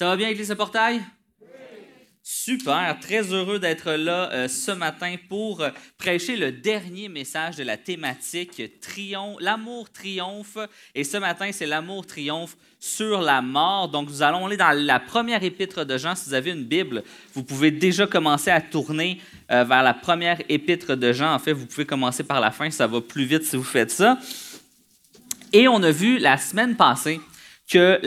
Ça va bien avec les portail? Super, très heureux d'être là euh, ce matin pour euh, prêcher le dernier message de la thématique l'amour triomphe. Et ce matin, c'est l'amour triomphe sur la mort. Donc, nous allons aller dans la première épître de Jean. Si vous avez une Bible, vous pouvez déjà commencer à tourner euh, vers la première épître de Jean. En fait, vous pouvez commencer par la fin, ça va plus vite si vous faites ça. Et on a vu la semaine passée que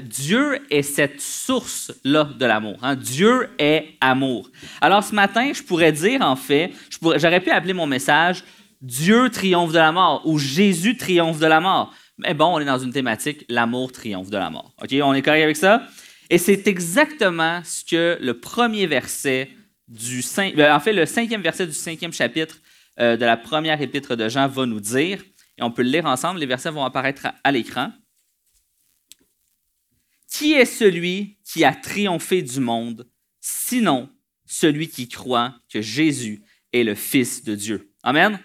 Dieu est cette source-là de l'amour. Hein. Dieu est amour. Alors ce matin, je pourrais dire, en fait, j'aurais pu appeler mon message Dieu triomphe de la mort ou Jésus triomphe de la mort. Mais bon, on est dans une thématique, l'amour triomphe de la mort. OK, on est correct avec ça? Et c'est exactement ce que le premier verset du ben, en fait, le cinquième verset du cinquième chapitre euh, de la première épître de Jean va nous dire. Et on peut le lire ensemble. Les versets vont apparaître à l'écran. Qui est celui qui a triomphé du monde, sinon celui qui croit que Jésus est le Fils de Dieu? Amen.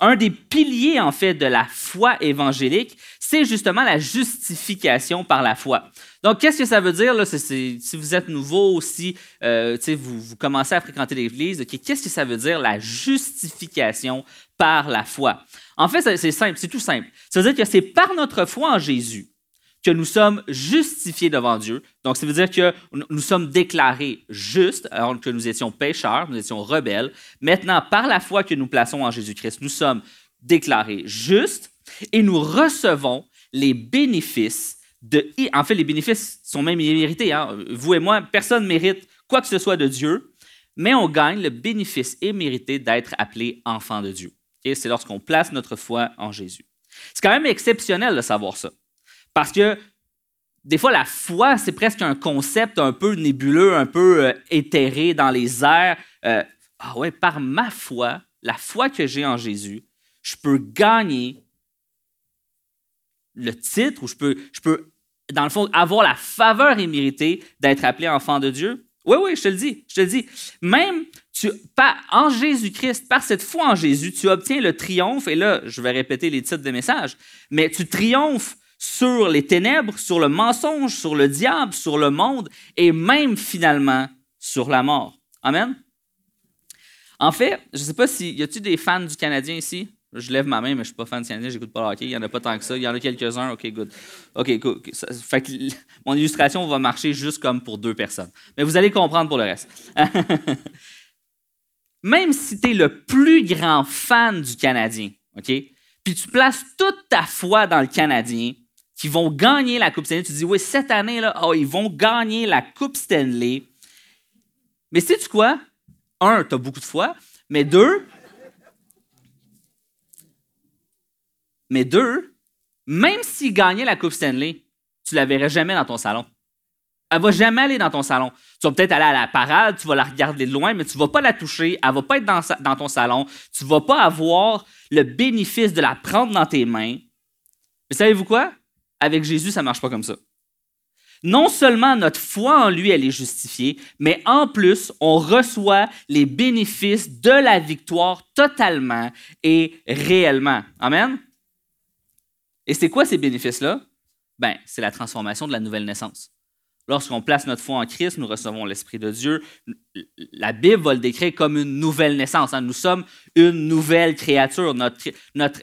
Un des piliers, en fait, de la foi évangélique, c'est justement la justification par la foi. Donc, qu'est-ce que ça veut dire? Là, si vous êtes nouveau aussi, euh, vous, vous commencez à fréquenter l'Église, qu'est-ce que ça veut dire la justification par la foi? En fait, c'est simple, c'est tout simple. Ça veut dire que c'est par notre foi en Jésus que nous sommes justifiés devant Dieu. Donc, ça veut dire que nous sommes déclarés justes, alors que nous étions pécheurs, nous étions rebelles. Maintenant, par la foi que nous plaçons en Jésus-Christ, nous sommes déclarés justes et nous recevons les bénéfices de... En fait, les bénéfices sont même immérités. Hein. Vous et moi, personne ne mérite quoi que ce soit de Dieu, mais on gagne le bénéfice immérité d'être appelé enfant de Dieu. C'est lorsqu'on place notre foi en Jésus. C'est quand même exceptionnel de savoir ça. Parce que des fois, la foi, c'est presque un concept un peu nébuleux, un peu euh, éthéré dans les airs. Euh, ah ouais, par ma foi, la foi que j'ai en Jésus, je peux gagner le titre ou je peux, je peux, dans le fond, avoir la faveur imméritée d'être appelé enfant de Dieu. Oui, oui, je te le dis, je te le dis. Même tu, en Jésus-Christ, par cette foi en Jésus, tu obtiens le triomphe. Et là, je vais répéter les titres des messages, mais tu triomphes sur les ténèbres, sur le mensonge, sur le diable, sur le monde et même finalement sur la mort. Amen. En fait, je ne sais pas si y a-t-il des fans du Canadien ici? Je lève ma main, mais je ne suis pas fan du Canadien, j'écoute pas le hockey. Il n'y en a pas tant que ça. Il y en a quelques-uns. OK, good. OK, good. fait que mon illustration va marcher juste comme pour deux personnes. Mais vous allez comprendre pour le reste. Même si tu es le plus grand fan du Canadien, OK? Puis tu places toute ta foi dans le Canadien, qui vont gagner la Coupe Stanley. Tu dis, oui, cette année-là, oh, ils vont gagner la Coupe Stanley. Mais sais-tu quoi? Un, tu as beaucoup de foi, mais deux, mais deux, même s'ils gagnaient la Coupe Stanley, tu la verrais jamais dans ton salon. Elle va jamais aller dans ton salon. Tu vas peut-être aller à la parade, tu vas la regarder de loin, mais tu vas pas la toucher, elle va pas être dans, dans ton salon, tu vas pas avoir le bénéfice de la prendre dans tes mains. Mais savez-vous quoi? Avec Jésus, ça ne marche pas comme ça. Non seulement notre foi en lui, elle est justifiée, mais en plus, on reçoit les bénéfices de la victoire totalement et réellement. Amen? Et c'est quoi ces bénéfices-là? Ben, c'est la transformation de la nouvelle naissance. Lorsqu'on place notre foi en Christ, nous recevons l'Esprit de Dieu. La Bible va le décrire comme une nouvelle naissance. Hein. Nous sommes une nouvelle créature. Notre, notre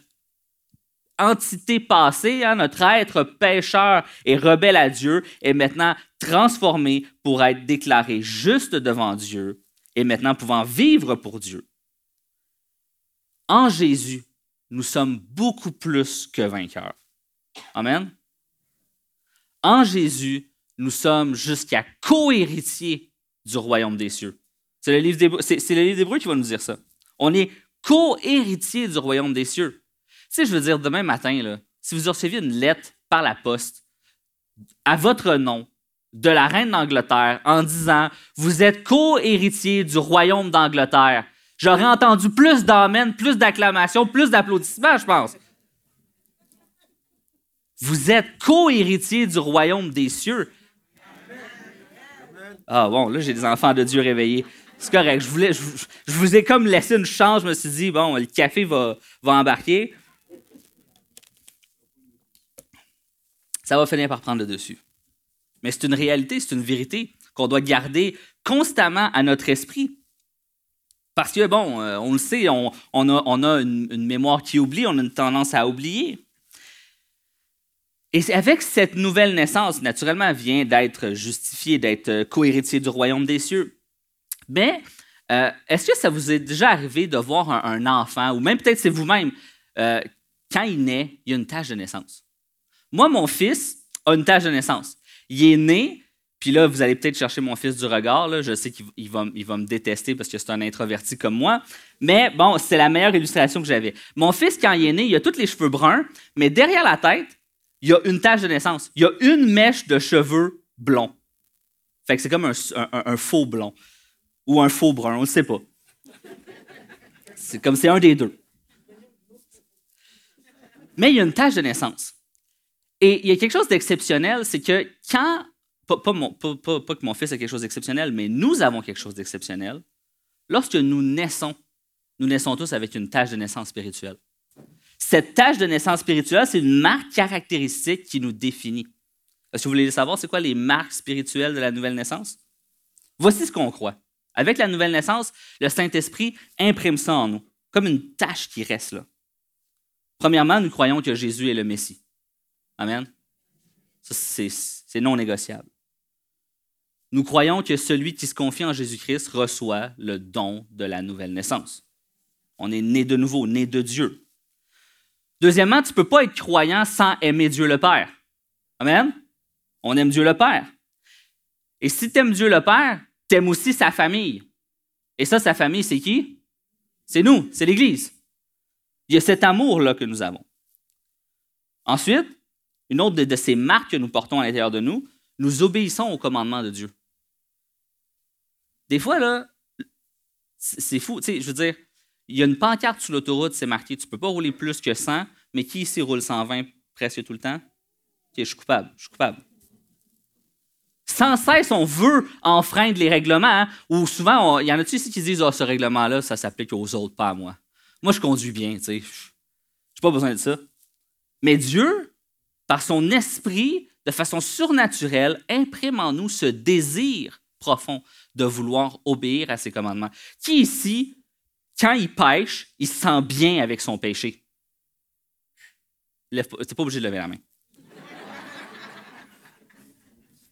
entité passée, hein, notre être pécheur et rebelle à Dieu, est maintenant transformé pour être déclaré juste devant Dieu et maintenant pouvant vivre pour Dieu. En Jésus, nous sommes beaucoup plus que vainqueurs. Amen. En Jésus, nous sommes jusqu'à co-héritiers du royaume des cieux. C'est le livre d'Hébreu qui va nous dire ça. On est co-héritiers du royaume des cieux sais, je veux dire, demain matin, là, si vous receviez une lettre par la poste à votre nom de la reine d'Angleterre en disant Vous êtes co-héritier du royaume d'Angleterre, j'aurais entendu plus d'amens, plus d'acclamations, plus d'applaudissements, je pense. Vous êtes co-héritier du royaume des cieux. Ah bon, là, j'ai des enfants de Dieu réveillés. C'est correct. Je, voulais, je, vous ai comme laissé une chance. Je me suis dit, bon, le café va, va embarquer. Ça va finir par prendre le dessus. mais c'est une réalité, c'est une vérité qu'on doit garder constamment à notre esprit. Parce que, bon, euh, on le sait, on, a, une, mémoire qui oublie, on a une tendance à oublier. Et avec cette nouvelle naissance, naturellement, vient d'être justifié, d'être cohéritier du royaume des cieux. Mais euh, est-ce que ça vous est déjà arrivé de voir un, enfant, ou même peut-être c'est vous-même, euh, quand il naît, il y a une tâche de naissance? Moi, mon fils a une tâche de naissance. Il est né, puis là, vous allez peut-être chercher mon fils du regard. Je sais qu'il va, me détester parce que c'est un introverti comme moi. Mais bon, c'est la meilleure illustration que j'avais. Mon fils, quand il est né, il a tous les cheveux bruns, mais derrière la tête, il y a une tache de naissance. Il y a une mèche de cheveux blonds. Fait que c'est comme un, faux blond. Ou un faux brun, on ne sait pas. C'est comme c'est un des deux. Mais il y a une tache de naissance. Et il y a quelque chose d'exceptionnel, c'est que quand pas, que mon fils a quelque chose d'exceptionnel, mais nous avons quelque chose d'exceptionnel. Lorsque nous naissons, nous naissons tous avec une tâche de naissance spirituelle. Cette tâche de naissance spirituelle, c'est une marque caractéristique qui nous définit. Est-ce que vous voulez savoir c'est quoi les marques spirituelles de la nouvelle naissance? Voici ce qu'on croit. Avec la nouvelle naissance, le Saint-Esprit imprime ça en nous, comme une tâche qui reste là. Premièrement, nous croyons que Jésus est le Messie. Amen. c'est non négociable. Nous croyons que celui qui se confie en Jésus-Christ reçoit le don de la nouvelle naissance. On est né de nouveau, né de Dieu. Deuxièmement, tu ne peux pas être croyant sans aimer Dieu le Père. Amen? On aime Dieu le Père. Et si tu aimes Dieu le Père, tu aimes aussi sa famille. Et ça, sa famille, c'est qui? C'est nous, c'est l'Église. Il y a cet amour-là que nous avons. Ensuite, une autre de, ces marques que nous portons à l'intérieur de nous, nous obéissons au commandement de Dieu. Des fois, là, c'est fou. Tu sais, je veux dire, il y a une pancarte sur l'autoroute, c'est marqué tu ne peux pas rouler plus que 100, mais qui ici roule 120 presque tout le temps? je suis coupable, je suis coupable. Sans cesse, on veut enfreindre les règlements, hein, ou souvent, il y en a-tu ici qui disent oh, ce règlement-là, ça s'applique aux autres, pas à moi. Moi, je conduis bien, tu sais. Je n'ai pas besoin de ça. Mais Dieu, par son esprit, de façon surnaturelle, imprime en nous ce désir profond de vouloir obéir à ses commandements. Qui ici, quand il pêche, il se sent bien avec son péché? Tu n'es pas obligé de lever la main.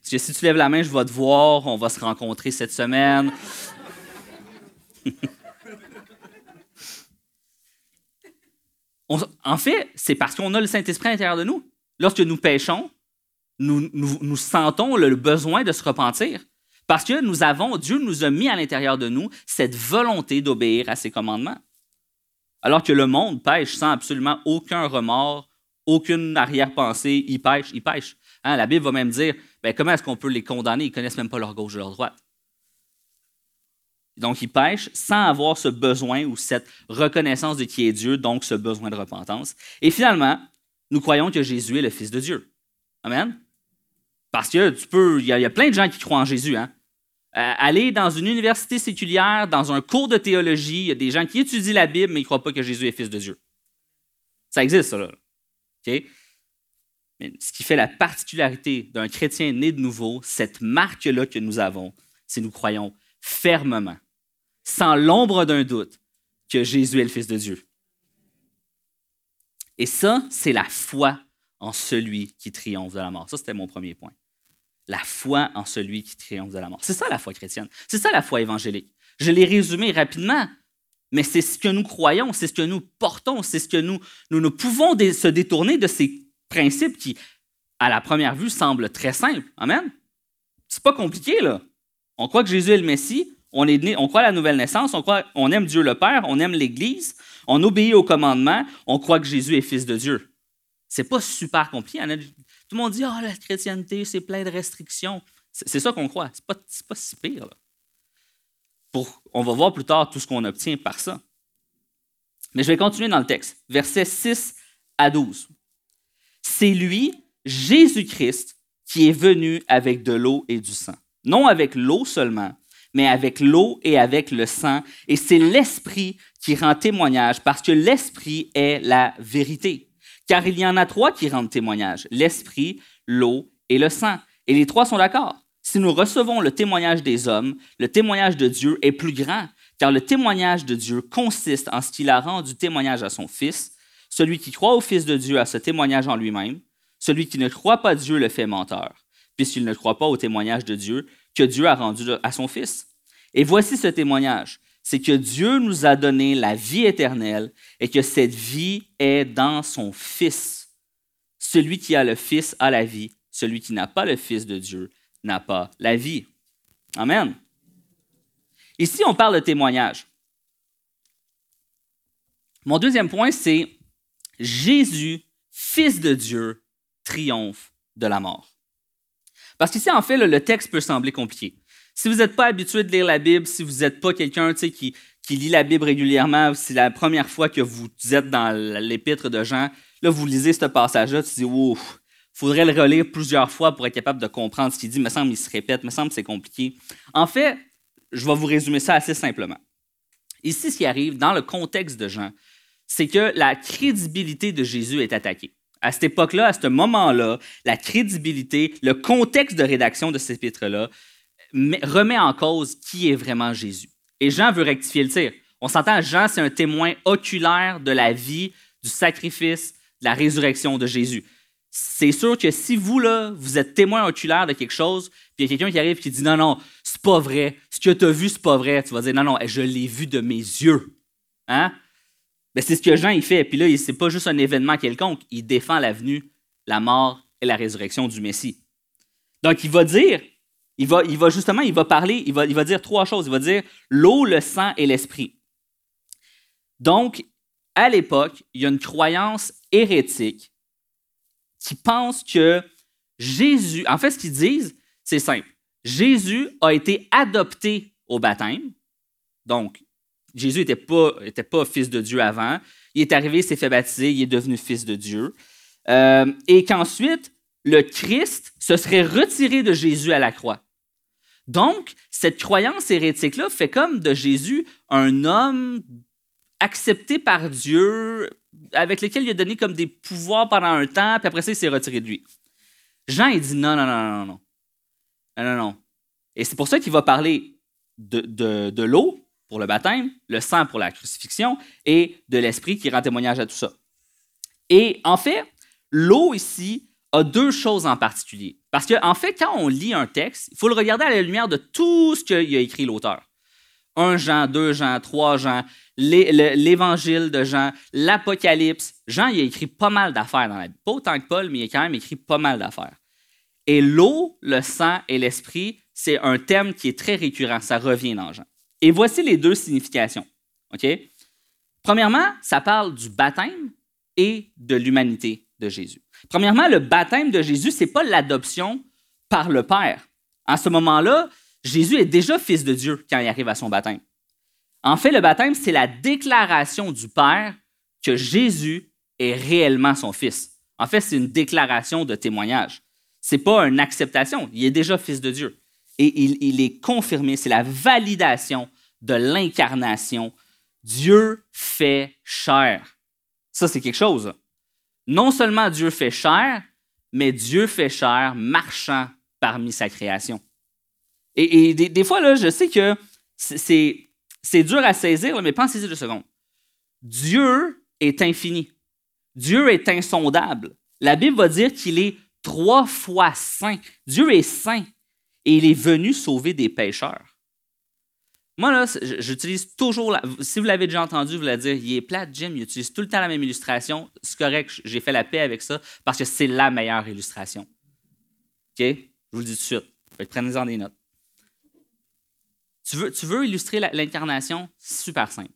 Si tu lèves la main, je vais te voir, on va se rencontrer cette semaine. en fait, c'est parce qu'on a le Saint-Esprit à l'intérieur de nous. Lorsque nous péchons, nous, sentons le besoin de se repentir. Parce que nous avons, Dieu nous a mis à l'intérieur de nous cette volonté d'obéir à ses commandements. Alors que le monde pêche sans absolument aucun remords, aucune arrière-pensée, il pêche, il pêche. Hein, la Bible va même dire, ben, comment est-ce qu'on peut les condamner? Ils ne connaissent même pas leur gauche et leur droite. Donc, ils pêchent sans avoir ce besoin ou cette reconnaissance de qui est Dieu, donc ce besoin de repentance. Et finalement, nous croyons que Jésus est le Fils de Dieu. Amen? Parce que tu peux, il y, a plein de gens qui croient en Jésus. Hein? Euh, aller dans une université séculière, dans un cours de théologie, il y a des gens qui étudient la Bible, mais ils ne croient pas que Jésus est fils de Dieu. Ça existe, ça. Là. Mais ce qui fait la particularité d'un chrétien né de nouveau, cette marque-là que nous avons, c'est nous croyons fermement, sans l'ombre d'un doute, que Jésus est le Fils de Dieu. Et ça, c'est la foi en celui qui triomphe de la mort. Ça, c'était mon premier point la foi en celui qui triomphe de la mort. C'est ça la foi chrétienne. C'est ça la foi évangélique. Je l'ai résumé rapidement, mais c'est ce que nous croyons, c'est ce que nous portons, c'est ce que nous, nous ne pouvons se détourner de ces principes qui, à la première vue, semblent très simples. Amen. C'est pas compliqué, là. On croit que Jésus est le Messie, on, est on croit la nouvelle naissance, on, croit, on aime Dieu le Père, on aime l'Église, on obéit aux commandements, on croit que Jésus est fils de Dieu. C'est pas super compliqué. Tout le monde dit, ah, la chrétienté, c'est plein de restrictions. C'est ça qu'on croit. C'est pas, pas si pire. On va voir plus tard tout ce qu'on obtient par ça. Mais je vais continuer dans le texte. Versets 6 à 12. C'est lui, Jésus-Christ, qui est venu avec de l'eau et du sang. Non avec l'eau seulement, mais avec l'eau et avec le sang. Et c'est l'Esprit qui rend témoignage parce que l'Esprit est la vérité. Car il y en a trois qui rendent témoignage, l'esprit, l'eau et le sang. Et les trois sont d'accord. Si nous recevons le témoignage des hommes, le témoignage de Dieu est plus grand, car le témoignage de Dieu consiste en ce qu'il a rendu témoignage à son Fils. Celui qui croit au Fils de Dieu a ce témoignage en lui-même. Celui qui ne croit pas Dieu le fait menteur, puisqu'il ne croit pas au témoignage de Dieu que Dieu a rendu à son Fils. Et voici ce témoignage, c'est que Dieu nous a donné la vie éternelle et que cette vie est dans son Fils. Celui qui a le Fils a la vie, celui qui n'a pas le Fils de Dieu n'a pas la vie. Amen. Ici, on parle de témoignage. Mon deuxième point, c'est Jésus, Fils de Dieu, triomphe de la mort. Parce qu'ici, en fait, le texte peut sembler compliqué. Si vous n'êtes pas habitué de lire la Bible, si vous n'êtes pas quelqu'un qui, lit la Bible régulièrement, c'est la première fois que vous êtes dans l'épître de Jean, là, vous lisez ce passage-là, tu dis, ouf, faudrait le relire plusieurs fois pour être capable de comprendre ce qu'il dit. Il me semble qu'il se répète, il me semble que c'est compliqué. En fait, je vais vous résumer ça assez simplement. Ici, ce qui arrive dans le contexte de Jean, c'est que la crédibilité de Jésus est attaquée. À cette époque-là, à ce moment-là, la crédibilité, le contexte de rédaction de cet épître-là remet en cause qui est vraiment Jésus. Et Jean veut rectifier le tir. On s'entend, Jean, c'est un témoin oculaire de la vie, du sacrifice, de la résurrection de Jésus c'est sûr que si vous, là, vous êtes témoin oculaire de quelque chose, puis il y a quelqu'un qui arrive qui dit non, non, c'est pas vrai, ce que tu as vu, c'est pas vrai, tu vas dire non, non, je l'ai vu de mes yeux. Hein? Ben, c'est ce que Jean il fait. Puis là, c'est pas juste un événement quelconque, il défend la venue, la mort et la résurrection du Messie. Donc, il va dire, il va, justement, il va parler, il va, il va dire trois choses. Il va dire l'eau, le sang et l'esprit. Donc, à l'époque, il y a une croyance hérétique qui pensent que Jésus, en fait, ce qu'ils disent, c'est simple. Jésus a été adopté au baptême. Donc, Jésus n'était pas, fils de Dieu avant. Il est arrivé, il s'est fait baptiser, il est devenu fils de Dieu. Euh, et qu'ensuite, le Christ se serait retiré de Jésus à la croix. Donc, cette croyance hérétique-là fait comme de Jésus un homme accepté par Dieu, avec lequel il a donné comme des pouvoirs pendant un temps, puis après ça, il s'est retiré de lui. Jean, il dit non, non, non, non, non. Non, non. Et c'est pour ça qu'il va parler de, l'eau pour le baptême, le sang pour la crucifixion et de l'esprit qui rend témoignage à tout ça. Et en fait, l'eau ici a deux choses en particulier. Parce qu'en en fait, quand on lit un texte, il faut le regarder à la lumière de tout ce qu'il a écrit l'auteur. Un Jean, deux Jean, trois Jean, l'évangile de Jean, l'Apocalypse. Jean, il a écrit pas mal d'affaires dans la Bible. Pas autant que Paul, mais il a quand même écrit pas mal d'affaires. Et l'eau, le sang et l'esprit, c'est un thème qui est très récurrent. Ça revient dans Jean. Et voici les deux significations. OK? Premièrement, ça parle du baptême et de l'humanité de Jésus. Premièrement, le baptême de Jésus, ce n'est pas l'adoption par le Père. En ce moment-là, Jésus est déjà fils de Dieu quand il arrive à son baptême. En fait, le baptême, c'est la déclaration du Père que Jésus est réellement son fils. En fait, c'est une déclaration de témoignage. Ce n'est pas une acceptation. Il est déjà fils de Dieu. Et il, est confirmé, c'est la validation de l'incarnation. Dieu fait chair. Ça, c'est quelque chose. Non seulement Dieu fait chair, mais Dieu fait chair marchant parmi sa création. Et, des, fois, là, je sais que c'est dur à saisir, mais pensez-y deux secondes. Dieu est infini. Dieu est insondable. La Bible va dire qu'il est trois fois saint. Dieu est saint et il est venu sauver des pécheurs. Moi, là, j'utilise toujours, si vous l'avez déjà entendu, vous l'avez dire, il est plat, Jim, il utilise tout le temps la même illustration. C'est correct, j'ai fait la paix avec ça parce que c'est la meilleure illustration. OK? Je vous le dis tout de suite. Prenez-en des notes. Tu veux, illustrer l'incarnation? Super simple.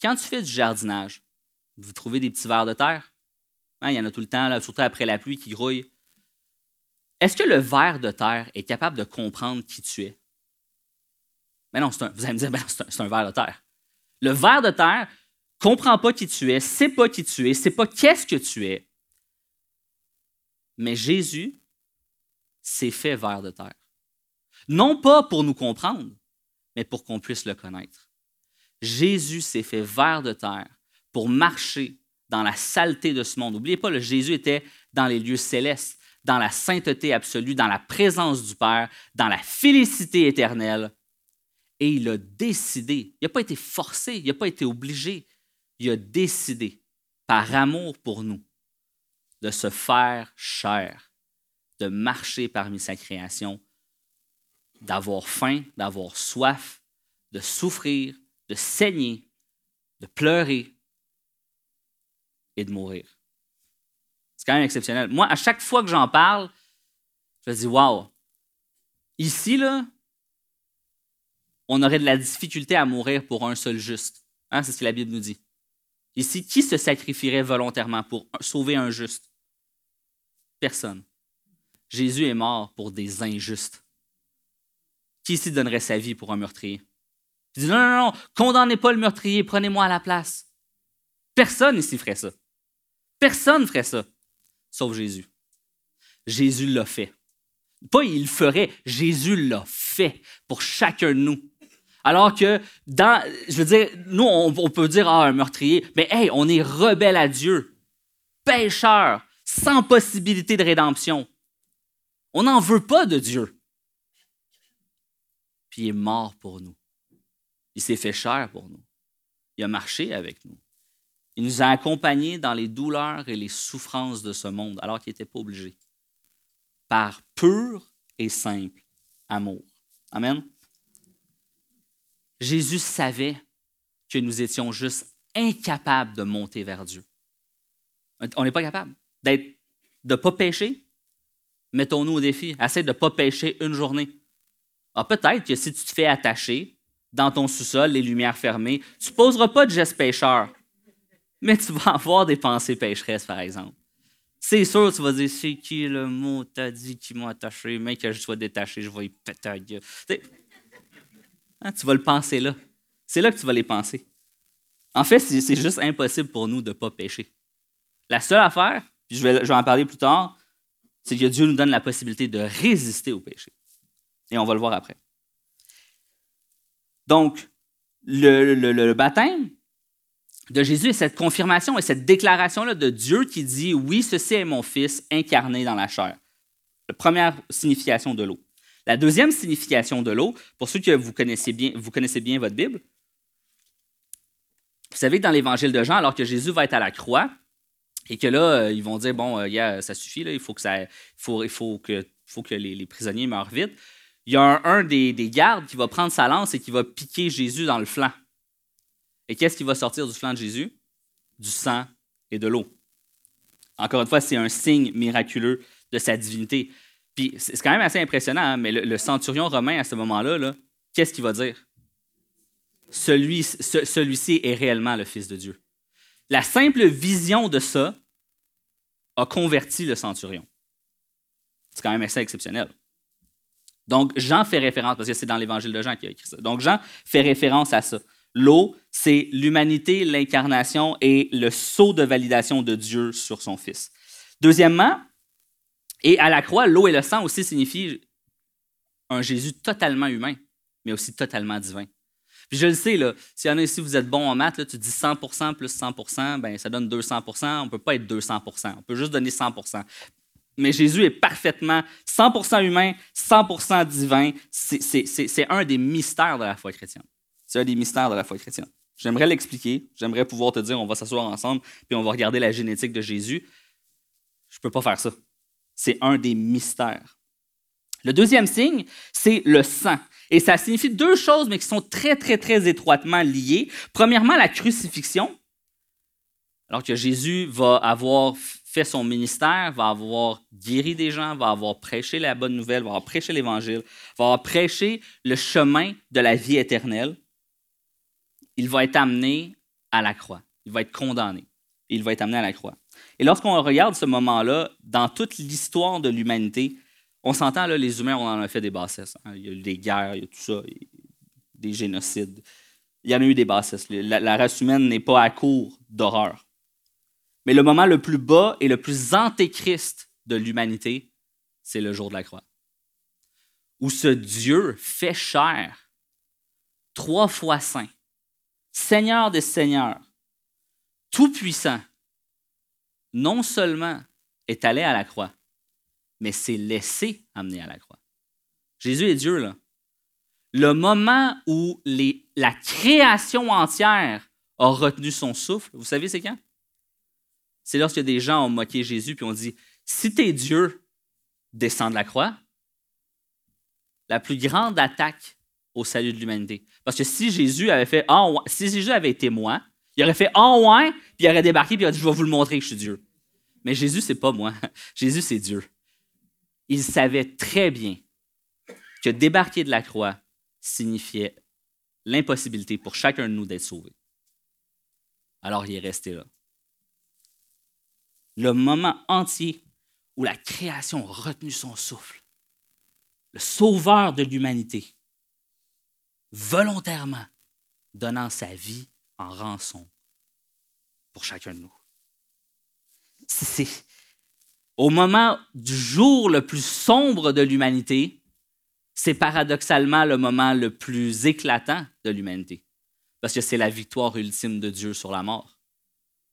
Quand tu fais du jardinage, vous trouvez des petits vers de terre. Hein, il y en a tout le temps, surtout après la pluie qui grouille. Est-ce que le ver de terre est capable de comprendre qui tu es? Mais non, vous allez me dire, c'est un, ver de terre. Le ver de terre ne comprend pas qui tu es, sait pas qui tu es, sait pas qu'est-ce que tu es. Mais Jésus s'est fait ver de terre. Non pas pour nous comprendre, mais pour qu'on puisse le connaître. Jésus s'est fait vers de terre pour marcher dans la saleté de ce monde. N'oubliez pas, Jésus était dans les lieux célestes, dans la sainteté absolue, dans la présence du Père, dans la félicité éternelle. Et il a décidé, il n'a pas été forcé, il n'a pas été obligé, il a décidé, par amour pour nous, de se faire chair, de marcher parmi sa création, d'avoir faim, d'avoir soif, de souffrir, de saigner, de pleurer et de mourir. C'est quand même exceptionnel. Moi, à chaque fois que j'en parle, je dis, wow, ici, là, on aurait de la difficulté à mourir pour un seul juste. Hein, c'est ce que la Bible nous dit. Ici, qui se sacrifierait volontairement pour sauver un juste? Personne. Jésus est mort pour des injustes. Qui ici donnerait sa vie pour un meurtrier? Il dit non, non, non, condamnez pas le meurtrier, prenez-moi à la place. Personne ici ferait ça. Personne ferait ça, sauf Jésus. Jésus l'a fait. Pas il le ferait, Jésus l'a fait pour chacun de nous. Alors que dans, je veux dire, nous, on, peut dire, ah, un meurtrier, mais hey, on est rebelle à Dieu, pécheur, sans possibilité de rédemption. On n'en veut pas de Dieu. Puis il est mort pour nous. Il s'est fait cher pour nous. Il a marché avec nous. Il nous a accompagnés dans les douleurs et les souffrances de ce monde, alors qu'il n'était pas obligé. Par pur et simple amour. Amen. Jésus savait que nous étions juste incapables de monter vers Dieu. On n'est pas capable de ne pas pécher. Mettons-nous au défi. Essaye de ne pas pécher une journée. Ah, peut-être que si tu te fais attacher dans ton sous-sol, les lumières fermées, tu ne poseras pas de geste pécheur. Mais tu vas avoir des pensées pécheresses, par exemple. C'est sûr, tu vas dire c'est qui le mot t'as dit qui m'a attaché, mais que je sois détaché, je vais y péter Hein, tu vas le penser là. C'est là que tu vas les penser. En fait, c'est juste impossible pour nous de ne pas pécher. La seule affaire, puis je vais, je vais en parler plus tard, c'est que Dieu nous donne la possibilité de résister au péché. Et on va le voir après. Donc, le, le, baptême de Jésus est cette confirmation et cette déclaration-là de Dieu qui dit Oui, ceci est mon Fils incarné dans la chair. La première signification de l'eau. La deuxième signification de l'eau, pour ceux que vous connaissez bien, vous connaissez bien votre Bible, vous savez que dans l'évangile de Jean, alors que Jésus va être à la croix, et que là, euh, ils vont dire, bon, euh, ça suffit, faut, il faut que les, prisonniers meurent vite. Il y a un, des, gardes qui va prendre sa lance et qui va piquer Jésus dans le flanc. Et qu'est-ce qui va sortir du flanc de Jésus? Du sang et de l'eau. Encore une fois, c'est un signe miraculeux de sa divinité. Puis c'est quand même assez impressionnant, hein, mais le, centurion romain à ce moment-là, -là, quest ce qu'il va dire? Celui, Celui-ci est réellement le Fils de Dieu. La simple vision de ça a converti le centurion. C'est quand même assez exceptionnel. Donc, Jean fait référence, parce que c'est dans l'évangile de Jean qui a écrit ça. Donc, Jean fait référence à ça. L'eau, c'est l'humanité, l'incarnation et le saut de validation de Dieu sur son Fils. Deuxièmement, et à la croix, l'eau et le sang aussi signifient un Jésus totalement humain, mais aussi totalement divin. Je le sais, là, s'il y en a ici, vous êtes bon en maths, tu dis 100% plus 100% ben, ça donne 200% On ne peut pas être 200% On peut juste donner 100% Mais Jésus est parfaitement 100% humain, 100% divin. C'est un des mystères de la foi chrétienne. C'est un des mystères de la foi chrétienne. J'aimerais l'expliquer. J'aimerais pouvoir te dire, on va s'asseoir ensemble, puis on va regarder la génétique de Jésus. Je ne peux pas faire ça. C'est un des mystères. Le deuxième signe, c'est le sang. Et ça signifie deux choses, mais qui sont très, très, très étroitement liées. Premièrement, la crucifixion. Alors que Jésus va avoir fait son ministère, va avoir guéri des gens, va avoir prêché la bonne nouvelle, va avoir prêché l'Évangile, va avoir prêché le chemin de la vie éternelle. Il va être amené à la croix. Il va être condamné. il va être amené à la croix. Et lorsqu'on regarde ce moment-là, dans toute l'histoire de l'humanité, on s'entend, là, les humains, on en a fait des bassesses. Hein. Il y a eu des guerres, il y a tout ça, des génocides. Il y en a eu des bassesses. La, race humaine n'est pas à court d'horreur. Mais le moment le plus bas et le plus antéchrist de l'humanité, c'est le jour de la croix. Où ce Dieu fait chair, trois fois saint, Seigneur des Seigneurs, tout-puissant, non seulement est allé à la croix, mais s'est laissé amener à la croix. Jésus est Dieu, là. Le moment où la création entière a retenu son souffle, vous savez, c'est quand? C'est lorsque des gens ont moqué Jésus puis ont dit Si t'es Dieu, descends de la croix. La plus grande attaque au salut de l'humanité. Parce que si Jésus avait fait ah, si Jésus avait été moi, il aurait fait en ah, ouais, puis il aurait débarqué puis il aurait dit Je vais vous le montrer que je suis Dieu. Mais Jésus, c'est pas moi. Jésus, c'est Dieu. Il savait très bien que débarquer de la croix signifiait l'impossibilité pour chacun de nous d'être sauvé. Alors il est resté là. Le moment entier où la création a retenu son souffle, le sauveur de l'humanité, volontairement donnant sa vie en rançon pour chacun de nous c'est au moment du jour le plus sombre de l'humanité, c'est paradoxalement le moment le plus éclatant de l'humanité. Parce que c'est la victoire ultime de Dieu sur la mort.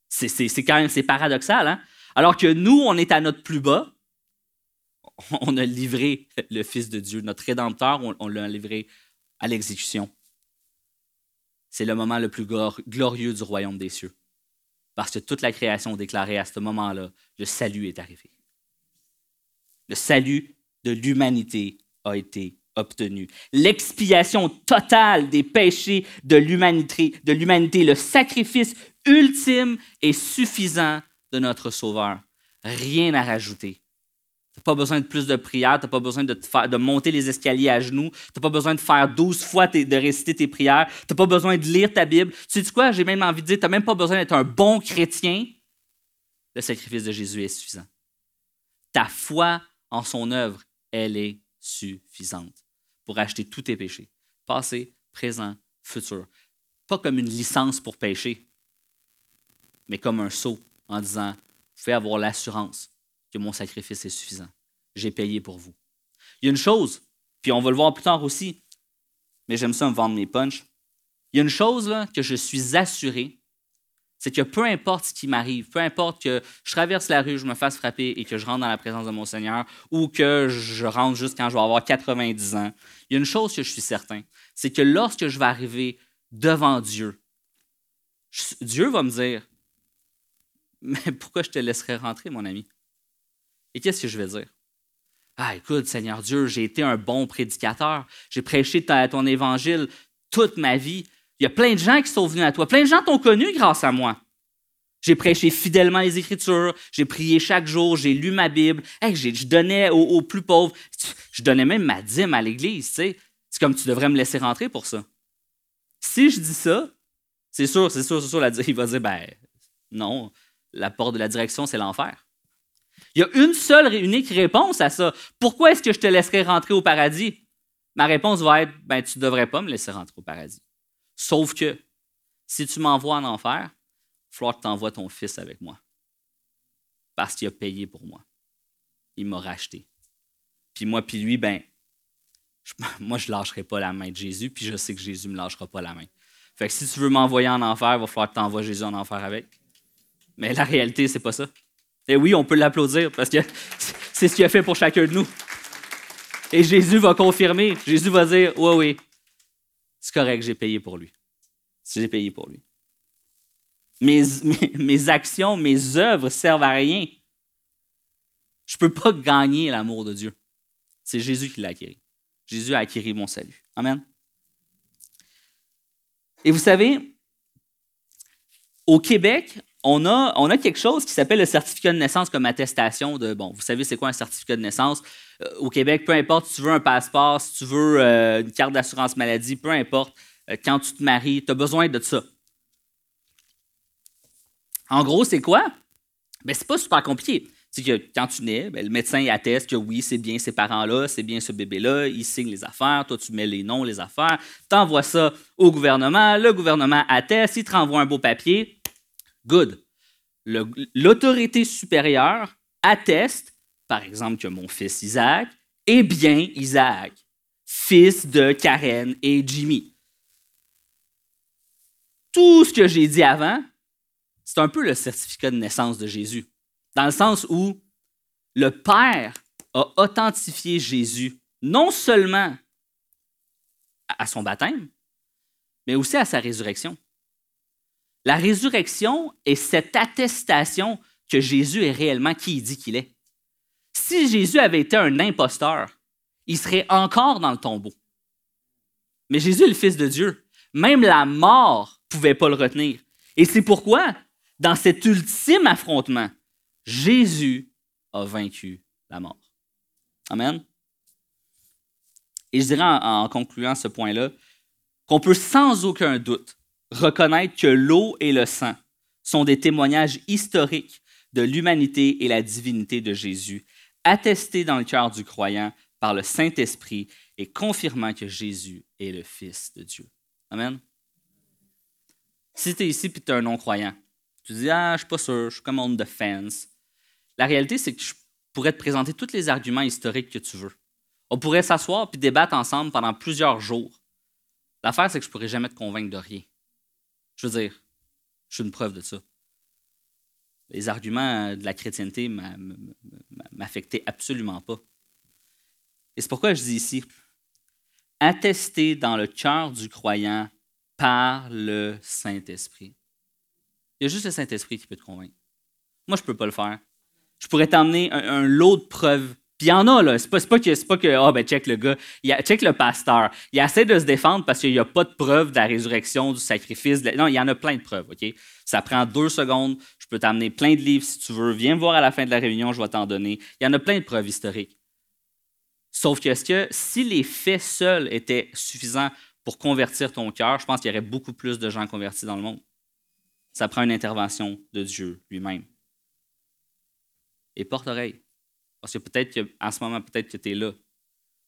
C'est quand même c'est paradoxal, hein? Alors que nous, on est à notre plus bas, on a livré le Fils de Dieu, notre Rédempteur, on, l'a livré à l'exécution. C'est le moment le plus glorieux du royaume des cieux parce que toute la création déclarait à ce moment-là, le salut est arrivé. Le salut de l'humanité a été obtenu. L'expiation totale des péchés de l'humanité, de l'humanité, le sacrifice ultime et suffisant de notre Sauveur. Rien à rajouter. Pas besoin de plus de prières, tu n'as pas besoin de, de, monter les escaliers à genoux, tu n'as pas besoin de faire 12 fois de réciter tes prières, tu n'as pas besoin de lire ta Bible. Tu sais quoi, j'ai même envie de dire, tu n'as même pas besoin d'être un bon chrétien. Le sacrifice de Jésus est suffisant. Ta foi en son œuvre, elle est suffisante pour acheter tous tes péchés, passé, présent, futur. Pas comme une licence pour pécher, mais comme un sceau en disant, pouvez avoir l'assurance que mon sacrifice est suffisant. J'ai payé pour vous. Il y a une chose, puis on va le voir plus tard aussi, mais j'aime ça me vendre mes punchs. Il y a une chose que je suis assuré, c'est que peu importe ce qui m'arrive, peu importe que je traverse la rue, je me fasse frapper et que je rentre dans la présence de mon Seigneur, ou que je rentre juste quand je vais avoir 90 ans, il y a une chose que je suis certain, c'est que lorsque je vais arriver devant Dieu, Dieu va me dire, mais pourquoi je te laisserais rentrer, mon ami? Et qu'est-ce que je vais dire? Ah, écoute, Seigneur Dieu, j'ai été un bon prédicateur. J'ai prêché ton évangile toute ma vie. Il y a plein de gens qui sont venus à toi. Plein de gens t'ont connu grâce à moi. J'ai prêché fidèlement les Écritures. J'ai prié chaque jour. J'ai lu ma Bible. je donnais aux, plus pauvres. Je donnais même ma dîme à l'Église. C'est comme tu devrais me laisser rentrer pour ça. Si je dis ça, c'est sûr, c'est sûr, c'est sûr, il va dire ben non, la porte de la direction, c'est l'enfer. Il y a une seule et unique réponse à ça. Pourquoi est-ce que je te laisserai rentrer au paradis? Ma réponse va être, ben, tu ne devrais pas me laisser rentrer au paradis. Sauf que, si tu m'envoies en enfer, il va que tu envoies ton fils avec moi. Parce qu'il a payé pour moi. Il m'a racheté. Puis moi, puis lui, ben, moi, je ne lâcherai pas la main de Jésus, puis je sais que Jésus ne me lâchera pas la main. Fait que si tu veux m'envoyer en enfer, il va falloir que tu envoies Jésus en enfer avec. Mais la réalité, c'est pas ça. Et oui, on peut l'applaudir parce que c'est ce qu'il a fait pour chacun de nous. Et Jésus va confirmer. Jésus va dire Oui, oui, c'est correct, j'ai payé pour lui. J'ai payé pour lui. Mes, mes, actions, mes œuvres servent à rien. Je ne peux pas gagner l'amour de Dieu. C'est Jésus qui l'a acquis. Jésus a acquis mon salut. Amen. Et vous savez, au Québec, on a, quelque chose qui s'appelle le certificat de naissance comme attestation de, bon, vous savez c'est quoi un certificat de naissance? Euh, au Québec, peu importe si tu veux un passeport, si tu veux euh, une carte d'assurance maladie, peu importe, euh, quand tu te maries, tu as besoin de ça. En gros, c'est quoi? Ben, c'est pas super compliqué. C'est que quand tu nais, ben, le médecin atteste que oui, c'est bien ces parents-là, c'est bien ce bébé-là, il signe les affaires, toi tu mets les noms, les affaires, tu envoies ça au gouvernement, le gouvernement atteste, il te renvoie un beau papier, Good. L'autorité supérieure atteste, par exemple, que mon fils Isaac est bien Isaac, fils de Karen et Jimmy. Tout ce que j'ai dit avant, c'est un peu le certificat de naissance de Jésus, dans le sens où le Père a authentifié Jésus non seulement à son baptême, mais aussi à sa résurrection. La résurrection est cette attestation que Jésus est réellement qui il dit qu'il est. Si Jésus avait été un imposteur, il serait encore dans le tombeau. Mais Jésus est le Fils de Dieu. Même la mort ne pouvait pas le retenir. Et c'est pourquoi, dans cet ultime affrontement, Jésus a vaincu la mort. Amen. Et je dirais en, concluant ce point-là qu'on peut sans aucun doute reconnaître que l'eau et le sang sont des témoignages historiques de l'humanité et la divinité de Jésus, attestés dans le cœur du croyant par le Saint-Esprit et confirmant que Jésus est le Fils de Dieu. Amen. Si tu es ici et tu es un non-croyant, tu dis Ah, je suis pas sûr, je suis comme on the fence. La réalité, c'est que je pourrais te présenter tous les arguments historiques que tu veux. On pourrait s'asseoir puis débattre ensemble pendant plusieurs jours. L'affaire, c'est que je ne pourrais jamais te convaincre de rien. Je veux dire, je suis une preuve de ça. Les arguments de la chrétienté m'affectaient absolument pas. Et c'est pourquoi je dis ici, attester dans le cœur du croyant par le Saint-Esprit. Il y a juste le Saint-Esprit qui peut te convaincre. Moi, je ne peux pas le faire. Je pourrais t'emmener un, lot de preuves puis il y en a, là. C'est pas, pas que, pas que, ah, ben, check le gars. Check le pasteur. Il essaie de se défendre parce qu'il n'y a pas de preuve de la résurrection, du sacrifice. Non, il y en a plein de preuves, OK? Ça prend deux secondes. Je peux t'amener plein de livres si tu veux. Viens me voir à la fin de la réunion, je vais t'en donner. Il y en a plein de preuves historiques. Sauf que, que si les faits seuls étaient suffisants pour convertir ton cœur, je pense qu'il y aurait beaucoup plus de gens convertis dans le monde. Ça prend une intervention de Dieu lui-même. Et porte oreille. Parce que peut-être qu'en ce moment, peut-être que tu es là.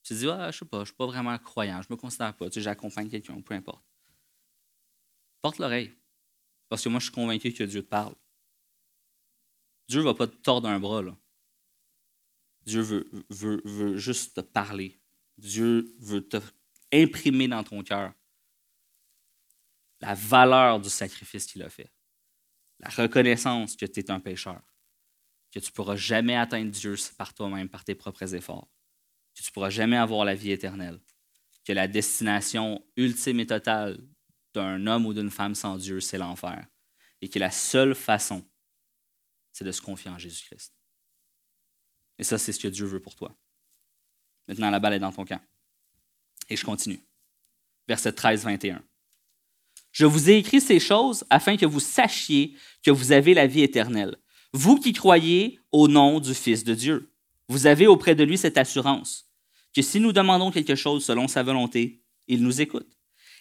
Tu te dis, ah, je sais pas, je ne suis pas vraiment croyant, je me considère pas, tu sais, j'accompagne quelqu'un, peu importe. Porte l'oreille. Parce que moi, je suis convaincu que Dieu te parle. Dieu va pas te tordre un bras. Dieu veut, veut, veut juste te parler. Dieu veut te imprimer dans ton cœur la valeur du sacrifice qu'il a fait. La reconnaissance que tu es un pécheur que tu ne pourras jamais atteindre Dieu par toi-même, par tes propres efforts, que tu ne pourras jamais avoir la vie éternelle, que la destination ultime et totale d'un homme ou d'une femme sans Dieu, c'est l'enfer, et que la seule façon, c'est de se confier en Jésus-Christ. Et ça, c'est ce que Dieu veut pour toi. Maintenant, la balle est dans ton camp. Et je continue. Verset 13-21. Je vous ai écrit ces choses afin que vous sachiez que vous avez la vie éternelle vous qui croyez au nom du Fils de Dieu, vous avez auprès de lui cette assurance que si nous demandons quelque chose selon sa volonté, il nous écoute.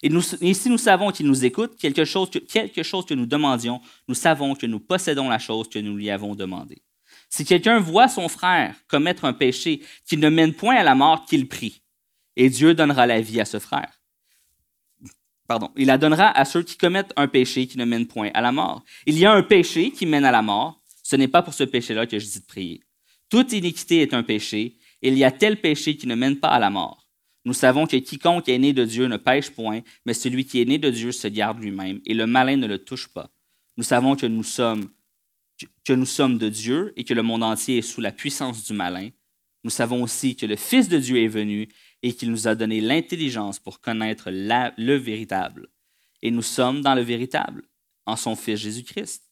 Et, si nous savons qu'il nous écoute, quelque chose, que, quelque chose que nous demandions, nous savons que nous possédons la chose que nous lui avons demandée. Si quelqu'un voit son frère commettre un péché qui ne mène point à la mort, qu'il prie, et Dieu donnera la vie à ce frère. Pardon, il la donnera à ceux qui commettent un péché qui ne mène point à la mort. Il y a un péché qui mène à la mort, ce n'est pas pour ce péché-là que je dis de prier. Toute iniquité est un péché, et il y a tel péché qui ne mène pas à la mort. Nous savons que quiconque est né de Dieu ne pêche point, mais celui qui est né de Dieu se garde lui-même, et le malin ne le touche pas. Nous savons que nous sommes que nous sommes de Dieu et que le monde entier est sous la puissance du malin. Nous savons aussi que le Fils de Dieu est venu et qu'il nous a donné l'intelligence pour connaître le véritable. Et nous sommes dans le véritable, en son Fils Jésus-Christ.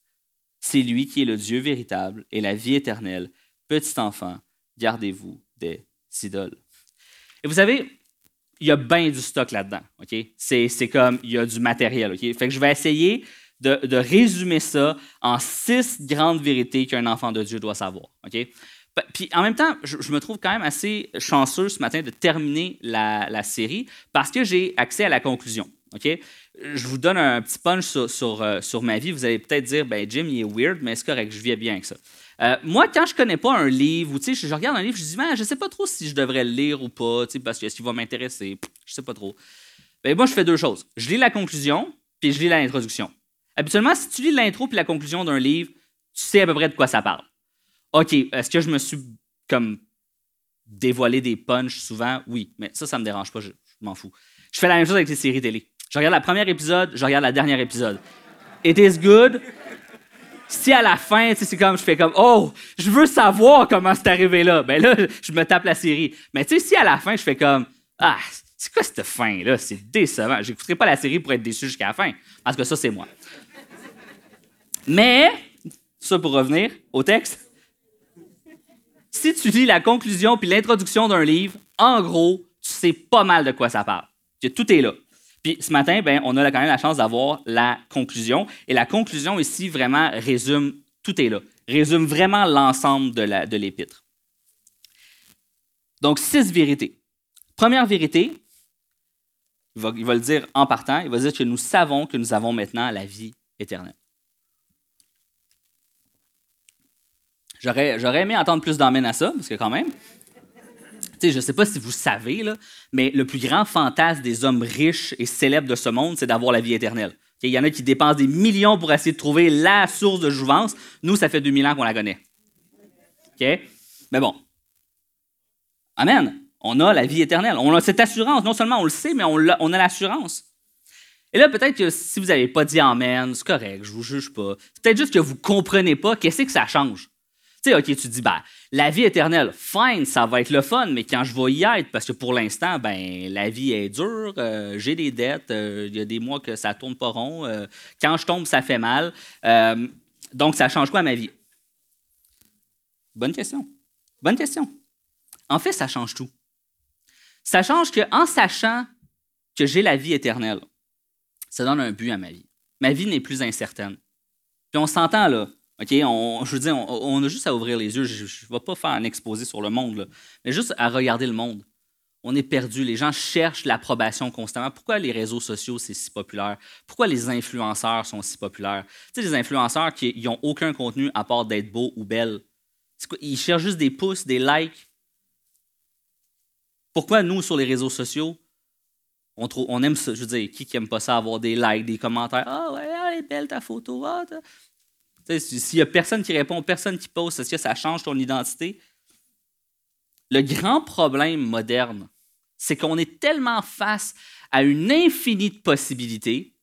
C'est lui qui est le Dieu véritable et la vie éternelle. Petit enfant, gardez-vous des idoles. Et vous savez, il y a bien du stock là-dedans. C'est, comme, il y a du matériel. ok? Fait que je vais essayer de, résumer ça en six grandes vérités qu'un enfant de Dieu doit savoir. ok? Puis en même temps, je, me trouve quand même assez chanceux ce matin de terminer la, la série parce que j'ai accès à la conclusion. Je vous donne un petit punch sur, euh, sur, ma vie. Vous allez peut-être dire, ben Jim, il est weird, mais c'est correct, je vis bien avec ça. Euh, moi, quand je connais pas un livre, ou je, je regarde un livre, je dis, ben, je sais pas trop si je devrais le lire ou pas, parce que ce va m'intéresser, je sais pas trop. Ben, moi, je fais deux choses. Je lis la conclusion, puis je lis l'introduction. Habituellement, si tu lis l'intro puis la conclusion d'un livre, tu sais à peu près de quoi ça parle. OK, est-ce que je me suis comme dévoilé des punchs souvent? Oui, mais ça, ça me dérange pas, je m'en fous. Je fais la même chose avec les séries télé. Je regarde le premier épisode, je regarde le dernier épisode. It is good. Si à la fin, c'est comme, je fais comme, oh, je veux savoir comment c'est arrivé là, ben là, je me tape la série. Mais tu sais, si à la fin, je fais comme, ah, c'est quoi cette fin-là? C'est décevant. J'écouterai pas la série pour être déçu jusqu'à la fin. Parce que ça, c'est moi. Mais, ça pour revenir au texte, si tu lis la conclusion puis l'introduction d'un livre, en gros, tu sais pas mal de quoi ça parle. Tout est là. Puis ce matin, ben, on a quand même la chance d'avoir la conclusion. Et la conclusion ici vraiment résume, tout est là, résume vraiment l'ensemble de l'épître. Donc, six vérités. Première vérité, il va, il va, le dire en partant, il va dire que nous savons que nous avons maintenant la vie éternelle. J'aurais, j'aurais aimé entendre plus d'emmène à ça, parce que quand même, je ne sais pas si vous savez, mais le plus grand fantasme des hommes riches et célèbres de ce monde, c'est d'avoir la vie éternelle. Il y en a qui dépensent des millions pour essayer de trouver la source de jouvence. Nous, ça fait 2000 ans qu'on la connaît. Mais bon. Amen. On a la vie éternelle. On a cette assurance. Non seulement on le sait, mais on a, on a l'assurance. Et là, peut-être que si vous n'avez pas dit Amen, c'est correct, je vous juge pas. C'est peut-être juste que vous ne comprenez pas qu'est-ce que ça change. Tu OK, tu dis, ben, la vie éternelle, fine, ça va être le fun, mais quand je vais y être, parce que pour l'instant, ben, la vie est dure, euh, j'ai des dettes, euh, il y a des mois que ça tourne pas rond, euh, quand je tombe, ça fait mal. donc, ça change quoi à ma vie? Bonne question. Bonne question. En fait, ça change tout. Ça change qu'en sachant que j'ai la vie éternelle, ça donne un but à ma vie. Ma vie n'est plus incertaine. Puis on s'entend là, OK, on, je veux dire, on, a juste à ouvrir les yeux. Je ne vais pas faire un exposé sur le monde, mais juste à regarder le monde. On est perdu. Les gens cherchent l'approbation constamment. Pourquoi les réseaux sociaux, c'est si populaire? Pourquoi les influenceurs sont si populaires? Tu sais, les influenceurs qui n'ont aucun contenu à part d'être beau ou belle. Ils cherchent juste des pouces, des likes. Pourquoi nous, sur les réseaux sociaux, on, aime ça? Je veux dire, qui n'aime pas ça, avoir des likes, des commentaires? Ah ouais, elle est belle ta photo. Ah, s'il n'y a personne qui répond, personne qui pose, est-ce que ça change ton identité? Le grand problème moderne, c'est qu'on est tellement face à une infinie de possibilités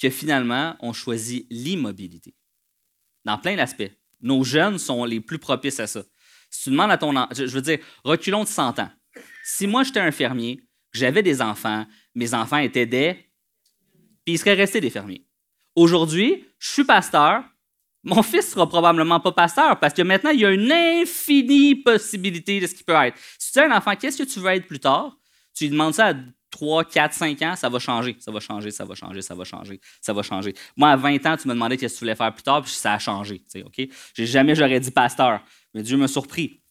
que finalement, on choisit l'immobilité. Dans plein d'aspects. Nos jeunes sont les plus propices à ça. Si tu demandes à ton... Je veux dire, reculons de 100 ans. Si moi, j'étais un fermier, j'avais des enfants, mes enfants étaient des... Puis ils seraient restés des fermiers. Aujourd'hui, je suis pasteur, mon fils sera probablement pas pasteur parce que maintenant, il y a une infinie possibilité de ce qu'il peut être. Si tu as un enfant, qu'est-ce que tu veux être plus tard? Tu lui demandes ça à 3, 4, 5 ans, ça va changer, ça va changer, ça va changer, ça va changer, ça va changer. Moi, à 20 ans, tu me demandais qu'est-ce que tu voulais faire plus tard, puis ça a changé. OK? Jamais j'aurais dit pasteur, mais Dieu m'a surpris.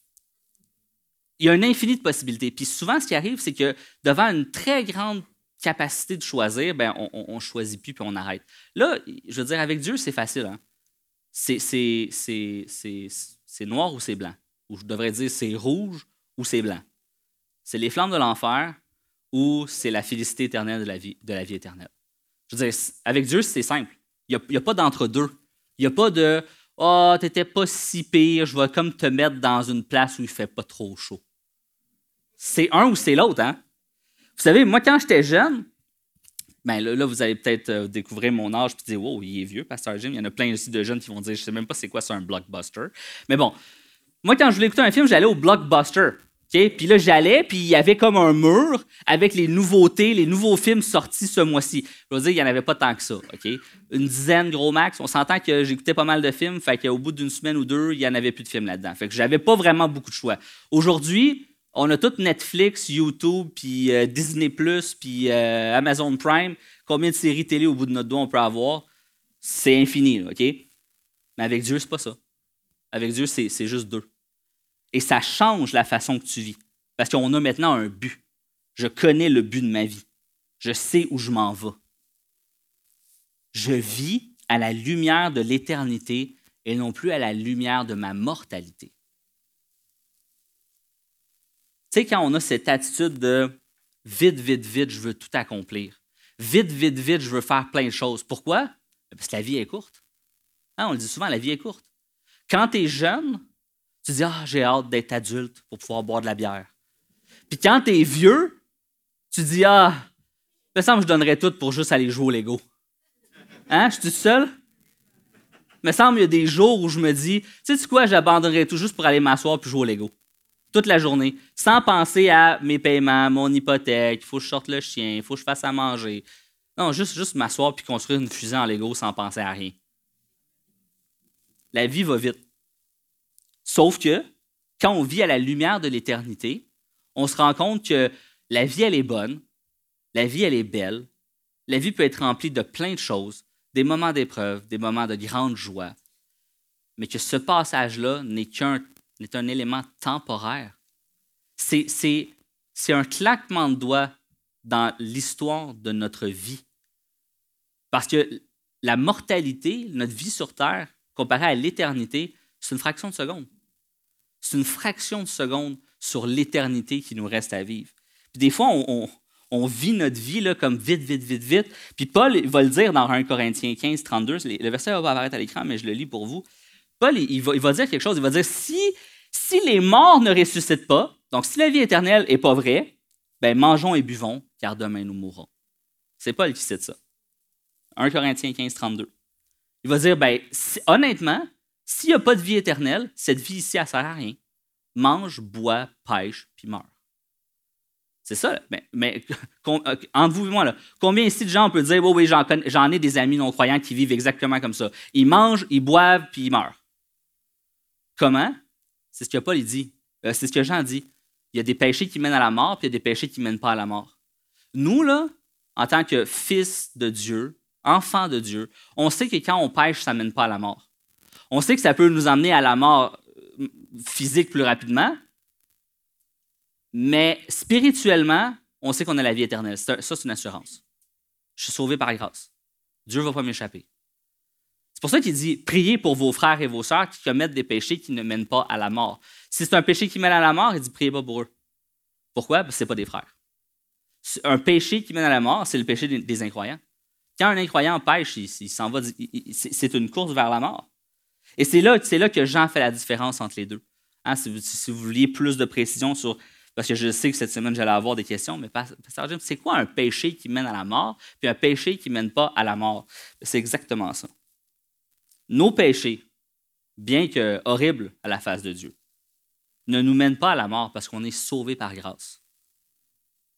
Il y a une infinie de possibilités. Puis souvent, ce qui arrive, c'est que devant une très grande capacité de choisir, ben, on ne choisit plus puis on arrête. Là, je veux dire, avec Dieu, c'est facile. Hein? C'est noir ou c'est blanc? Ou je devrais dire c'est rouge ou c'est blanc? C'est les flammes de l'enfer ou c'est la félicité éternelle de la vie, éternelle? Je veux dire, avec Dieu, c'est simple. Il n'y a, pas d'entre-deux. Il n'y a pas de Oh, t'étais pas si pire, je vais comme te mettre dans une place où il fait pas trop chaud. C'est un ou c'est l'autre, hein? Vous savez, moi, quand j'étais jeune, ben là, vous allez peut-être euh, découvrir mon âge et dire Wow, il est vieux, Pasteur Jim. Il y en a plein aussi de jeunes qui vont dire Je sais même pas c'est quoi, c'est un blockbuster. Mais bon, moi, quand je voulais écouter un film, j'allais au blockbuster. Puis là, j'allais, puis il y avait comme un mur avec les nouveautés, les nouveaux films sortis ce mois-ci. Je veux dire, il n'y en avait pas tant que ça. OK? Une dizaine, gros max. On s'entend que j'écoutais pas mal de films, fait qu'au bout d'une semaine ou deux, il n'y en avait plus de films là-dedans. Fait que j'avais pas vraiment beaucoup de choix. Aujourd'hui, on a tout Netflix, YouTube, puis euh, Disney+, puis euh, Amazon Prime. Combien de séries télé au bout de notre doigt on peut avoir? C'est infini, OK? Mais avec Dieu, c'est pas ça. Avec Dieu, c'est juste deux. Et ça change la façon que tu vis. Parce qu'on a maintenant un but. Je connais le but de ma vie. Je sais où je m'en vais. Je vis à la lumière de l'éternité et non plus à la lumière de ma mortalité. Tu sais, quand on a cette attitude de vite, vite, vite, je veux tout accomplir. Vite, vite, vite, je veux faire plein de choses. Pourquoi? Parce que la vie est courte. Hein, on le dit souvent, la vie est courte. Quand tu es jeune, tu dis Ah, j'ai hâte d'être adulte pour pouvoir boire de la bière. Puis quand tu es vieux, tu dis Ah, me semble que je donnerais tout pour juste aller jouer au Lego. Hein? Je suis seul? me semble qu'il y a des jours où je me dis, tu sais quoi, j'abandonnerai tout juste pour aller m'asseoir puis jouer au Lego. Toute la journée, sans penser à mes paiements, mon hypothèque, il faut que je sorte le chien, il faut que je fasse à manger. Non, juste, juste m'asseoir puis construire une fusée en Lego sans penser à rien. La vie va vite. Sauf que, quand on vit à la lumière de l'éternité, on se rend compte que la vie, elle est bonne, la vie, elle est belle, la vie peut être remplie de plein de choses, des moments d'épreuve, des moments de grande joie, mais que ce passage-là n'est qu'un est un élément temporaire. C'est un claquement de doigts dans l'histoire de notre vie. Parce que la mortalité, notre vie sur Terre, comparée à l'éternité, c'est une fraction de seconde. C'est une fraction de seconde sur l'éternité qui nous reste à vivre. Puis des fois, on, on vit notre vie là, comme vite, vite, vite, vite. Puis Paul va le dire dans 1 Corinthiens 15, 32. Le verset va apparaître à l'écran, mais je le lis pour vous. Paul, il va, dire quelque chose. Il va dire si, les morts ne ressuscitent pas, donc si la vie éternelle n'est pas vraie, ben mangeons et buvons, car demain nous mourrons. C'est Paul qui cite ça. 1 Corinthiens 15, 32. Il va dire ben, honnêtement, s'il n'y a pas de vie éternelle, cette vie ici, elle ne sert à rien. Mange, bois, pêche, puis meurt. C'est ça. Mais, mais entre vous et moi, là, combien ici de gens on peut dire Oui, oui, j'en ai des amis non-croyants qui vivent exactement comme ça. Ils mangent, ils boivent, puis ils meurent. Comment? C'est ce que Paul dit. Euh, c'est ce que Jean dit. Il y a des péchés qui mènent à la mort, puis il y a des péchés qui ne mènent pas à la mort. Nous, là, en tant que fils de Dieu, enfants de Dieu, on sait que quand on pêche, ça ne mène pas à la mort. On sait que ça peut nous emmener à la mort euh, physique plus rapidement, mais spirituellement, on sait qu'on a la vie éternelle. Ça, c'est une assurance. Je suis sauvé par grâce. Dieu ne va pas m'échapper. C'est pour ça qu'il dit priez pour vos frères et vos sœurs qui commettent des péchés qui ne mènent pas à la mort. Si c'est un péché qui mène à la mort, il dit priez pas pour eux. Pourquoi? Parce que ce pas des frères. Un péché qui mène à la mort, c'est le péché des, incroyants. Quand un incroyant pêche, il, s'en va, c'est une course vers la mort. Et c'est là, que Jean fait la différence entre les deux. Hein, si, vous, si, vous, vouliez plus de précision sur parce que je sais que cette semaine, j'allais avoir des questions, mais Pasteur Jim, c'est quoi un péché qui mène à la mort, puis un péché qui ne mène pas à la mort? C'est exactement ça. Nos péchés, bien que horribles à la face de Dieu, ne nous mènent pas à la mort parce qu'on est sauvé par grâce.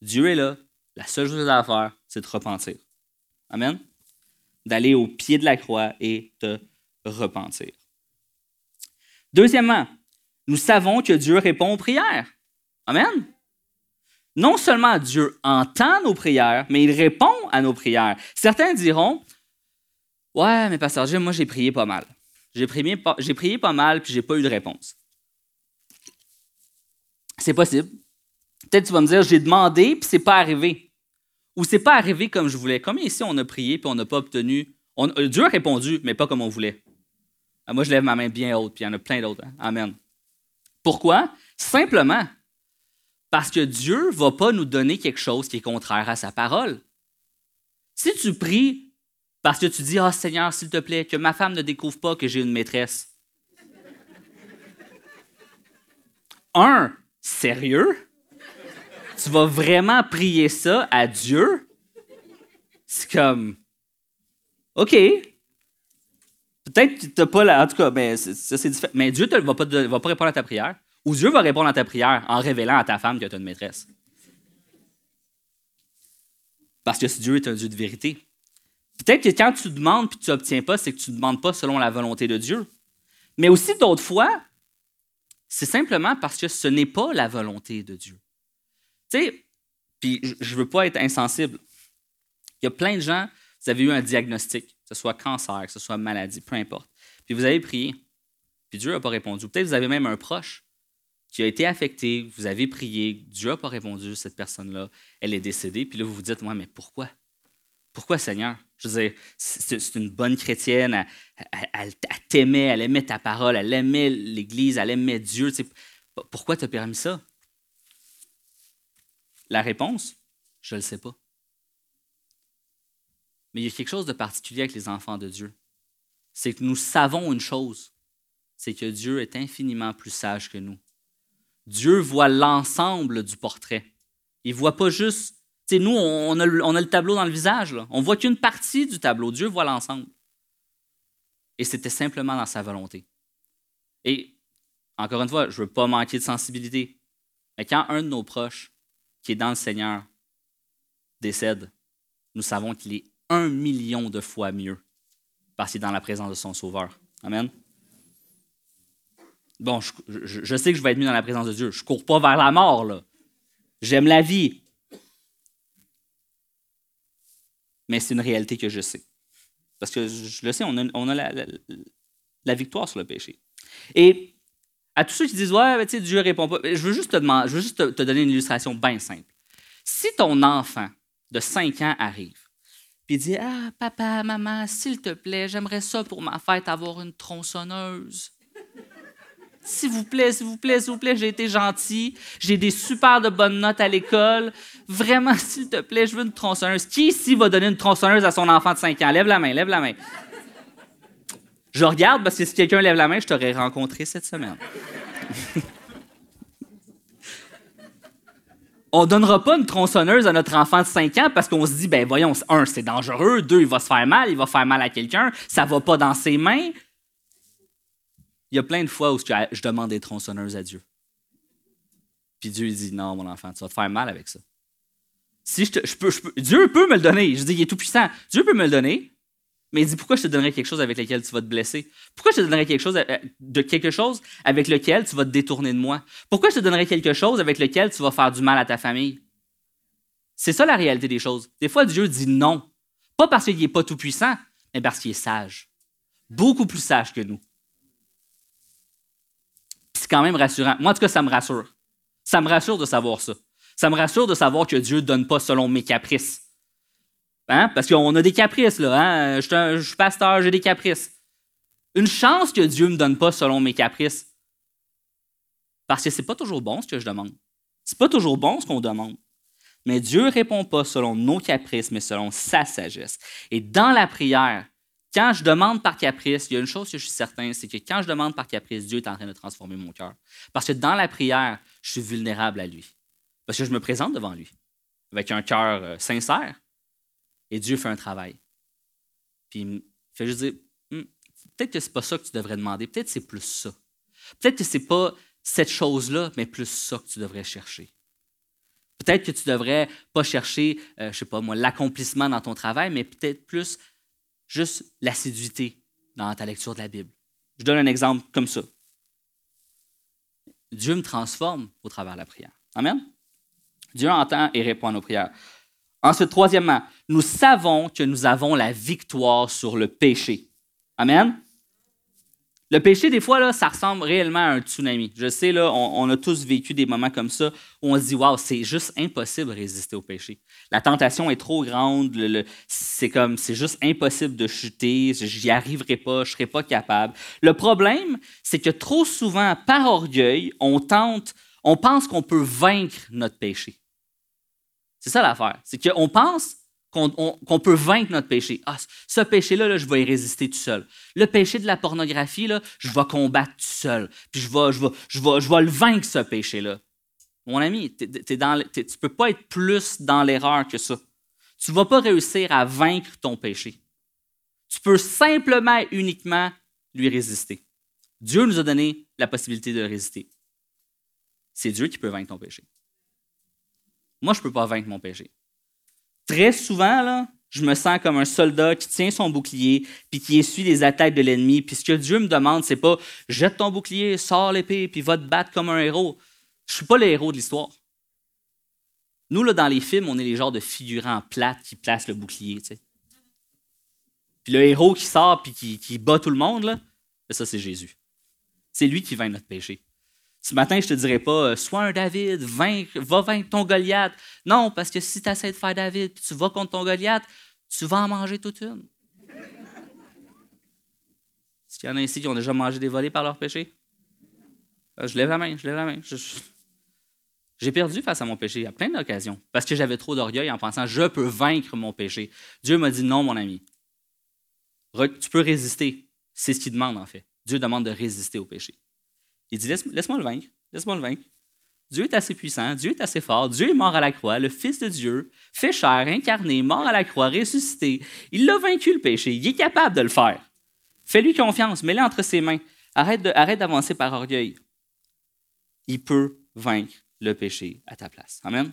Dieu est là. La seule chose à faire, c'est de repentir. Amen? D'aller au pied de la croix et de repentir. Deuxièmement, nous savons que Dieu répond aux prières. Amen. Non seulement Dieu entend nos prières, mais il répond à nos prières. Certains diront Ouais, mais Pasteur Jim, moi j'ai prié pas mal. J'ai prié, pas mal, puis j'ai pas eu de réponse. C'est possible. Peut-être tu vas me dire J'ai demandé, puis c'est pas arrivé. Ou c'est pas arrivé comme je voulais. Comme ici, on a prié, puis on n'a pas obtenu? Euh, Dieu a répondu, mais pas comme on voulait. Ah, moi, je lève ma main bien haute, puis il y en a plein d'autres. Hein. Amen. Pourquoi? Simplement parce que Dieu ne va pas nous donner quelque chose qui est contraire à sa parole. Si tu pries parce que tu dis Ah oh, Seigneur, s'il te plaît, que ma femme ne découvre pas que j'ai une maîtresse. Un, sérieux? Tu vas vraiment prier ça à Dieu? C'est comme OK. Peut-être que tu n'as pas la. En tout cas, ben, ça c'est différent. Mais Dieu ne va, va pas répondre à ta prière. Ou Dieu va répondre à ta prière en révélant à ta femme que tu as une maîtresse. Parce que Dieu est un Dieu de vérité. Peut-être que quand tu demandes et tu n'obtiens pas, c'est que tu ne demandes pas selon la volonté de Dieu. Mais aussi d'autres fois, c'est simplement parce que ce n'est pas la volonté de Dieu. Tu sais, puis je ne veux pas être insensible. Il y a plein de gens, vous avez eu un diagnostic, que ce soit cancer, que ce soit maladie, peu importe. Puis vous avez prié, puis Dieu n'a pas répondu. Peut-être vous avez même un proche qui a été affecté, vous avez prié, Dieu n'a pas répondu, cette personne-là, elle est décédée, puis là, vous vous dites, moi, mais pourquoi? Pourquoi, Seigneur? Je veux dire, c'est une bonne chrétienne, elle, t'aimait, elle aimait ta parole, elle aimait l'Église, elle aimait Dieu. pourquoi tu as permis ça? La réponse, je ne le sais pas. Mais il y a quelque chose de particulier avec les enfants de Dieu. C'est que nous savons une chose, c'est que Dieu est infiniment plus sage que nous. Dieu voit l'ensemble du portrait. Il voit pas juste. Nous, on a, le, tableau dans le visage. On On voit qu'une partie du tableau. Dieu voit l'ensemble. Et c'était simplement dans sa volonté. Et encore une fois, je ne veux pas manquer de sensibilité. Mais quand un de nos proches qui est dans le Seigneur décède, nous savons qu'il est un million de fois mieux parce qu'il est dans la présence de son Sauveur. Amen. Bon, je, sais que je vais être mieux dans la présence de Dieu. Je ne cours pas vers la mort, là. J'aime la vie. Mais c'est une réalité que je sais. Parce que je le sais, on a, la, victoire sur le péché. Et à tous ceux qui disent Ouais, tu sais, Dieu répond pas, je veux juste te, demander, je veux juste te, donner une illustration bien simple. Si ton enfant de 5 ans arrive, puis dit Ah, papa, maman, s'il te plaît, j'aimerais ça pour ma fête avoir une tronçonneuse. S'il vous plaît, s'il vous plaît, s'il vous plaît, j'ai été gentil. J'ai des super de bonnes notes à l'école. Vraiment, s'il te plaît, je veux une tronçonneuse. Qui ici va donner une tronçonneuse à son enfant de 5 ans? Lève la main, lève la main. Je regarde parce que si quelqu'un lève la main, je t'aurais rencontré cette semaine. on donnera pas une tronçonneuse à notre enfant de 5 ans parce qu'on se dit, ben voyons, un, c'est dangereux, deux, il va se faire mal, il va faire mal à quelqu'un, ça va pas dans ses mains. Il y a plein de fois où je demande des tronçonneuses à Dieu. Puis Dieu dit Non, mon enfant, tu vas te faire mal avec ça. Si je, je, peux, Dieu peut me le donner. Je dis, il est tout puissant. Dieu peut me le donner. Mais il dit pourquoi je te donnerais quelque chose avec lequel tu vas te blesser? Pourquoi je te donnerais quelque chose euh, de quelque chose avec lequel tu vas te détourner de moi? Pourquoi je te donnerais quelque chose avec lequel tu vas faire du mal à ta famille? C'est ça la réalité des choses. Des fois Dieu dit non, pas parce qu'il n'est pas tout puissant, mais parce qu'il est sage, beaucoup plus sage que nous quand même rassurant. Moi, en tout cas, ça me rassure. Ça me rassure de savoir ça. Ça me rassure de savoir que Dieu ne donne pas selon mes caprices. Hein? Parce qu'on a des caprices, là. Hein? Je, suis pasteur, j'ai des caprices. Une chance que Dieu ne me donne pas selon mes caprices. Parce que c'est pas toujours bon ce que je demande. C'est pas toujours bon ce qu'on demande. Mais Dieu répond pas selon nos caprices, mais selon sa sagesse. Et dans la prière, quand je demande par caprice, il y a une chose que je suis certain, c'est que quand je demande par caprice, Dieu est en train de transformer mon cœur. Parce que dans la prière, je suis vulnérable à lui. Parce que je me présente devant lui avec un cœur euh, sincère et Dieu fait un travail. Puis il fait juste dire hmm, peut-être que c'est pas ça que tu devrais demander, peut-être que c'est plus ça. Peut-être que c'est pas cette chose-là, mais plus ça que tu devrais chercher. Peut-être que tu devrais pas chercher, je euh, je sais pas moi, l'accomplissement dans ton travail, mais peut-être plus juste l'assiduité dans ta lecture de la Bible. Je donne un exemple comme ça. Dieu me transforme au travers de la prière. Amen. Dieu entend et répond à nos prières. Ensuite, troisièmement, nous savons que nous avons la victoire sur le péché. Amen. Le péché, des fois, là, ça ressemble réellement à un tsunami. Je sais, là, on, a tous vécu des moments comme ça où on se dit, waouh, c'est juste impossible de résister au péché. La tentation est trop grande, c'est comme, c'est juste impossible de chuter, j'y arriverai pas, je serai pas capable. Le problème, c'est que trop souvent, par orgueil, on tente, on pense qu'on peut vaincre notre péché. C'est ça l'affaire. C'est qu'on pense qu'on peut vaincre notre péché. Ah, ce péché-là, je vais y résister tout seul. Le péché de la pornographie, je vais combattre tout seul. Puis je vais le vaincre, ce péché-là. Mon ami, tu ne peux pas être plus dans l'erreur que ça. Tu ne vas pas réussir à vaincre ton péché. Tu peux simplement et uniquement lui résister. Dieu nous a donné la possibilité de résister. C'est Dieu qui peut vaincre ton péché. Moi, je ne peux pas vaincre mon péché très souvent, je me sens comme un soldat qui tient son bouclier puis qui essuie les attaques de l'ennemi. Puis ce que Dieu me demande, c'est pas jette ton bouclier, sors l'épée, puis va te battre comme un héros. Je suis pas le héros de l'histoire. Nous, dans les films, on est les genres de figurants plates qui placent le bouclier. Le héros qui sort puis qui, qui bat tout le monde, là, ça, c'est Jésus. C'est lui qui vainc notre péché. Ce matin, je ne te dirais pas, euh, sois un David, va vaincre ton Goliath. Non, parce que si tu essaies de faire David et tu vas contre ton Goliath, tu vas en manger toute une. Est-ce qu'il y en a ici qui ont déjà mangé des volets par leur péché? Euh, je lève la main, je lève la main. J'ai perdu face à mon péché à plein d'occasions parce que j'avais trop d'orgueil en pensant je peux vaincre mon péché. Dieu m'a dit non, mon ami. Tu peux résister. C'est ce qu'il demande en fait. Dieu demande de résister au péché. Il dit Laisse-moi le vaincre, laisse-moi le vaincre. Dieu est assez puissant, Dieu est assez fort, Dieu est mort à la croix, le Fils de Dieu, fait chair, incarné, mort à la croix, ressuscité. Il a vaincu le péché, il est capable de le faire. Fais-lui confiance, mets-le entre ses mains. Arrête, d'avancer par orgueil. Il peut vaincre le péché à ta place. Amen.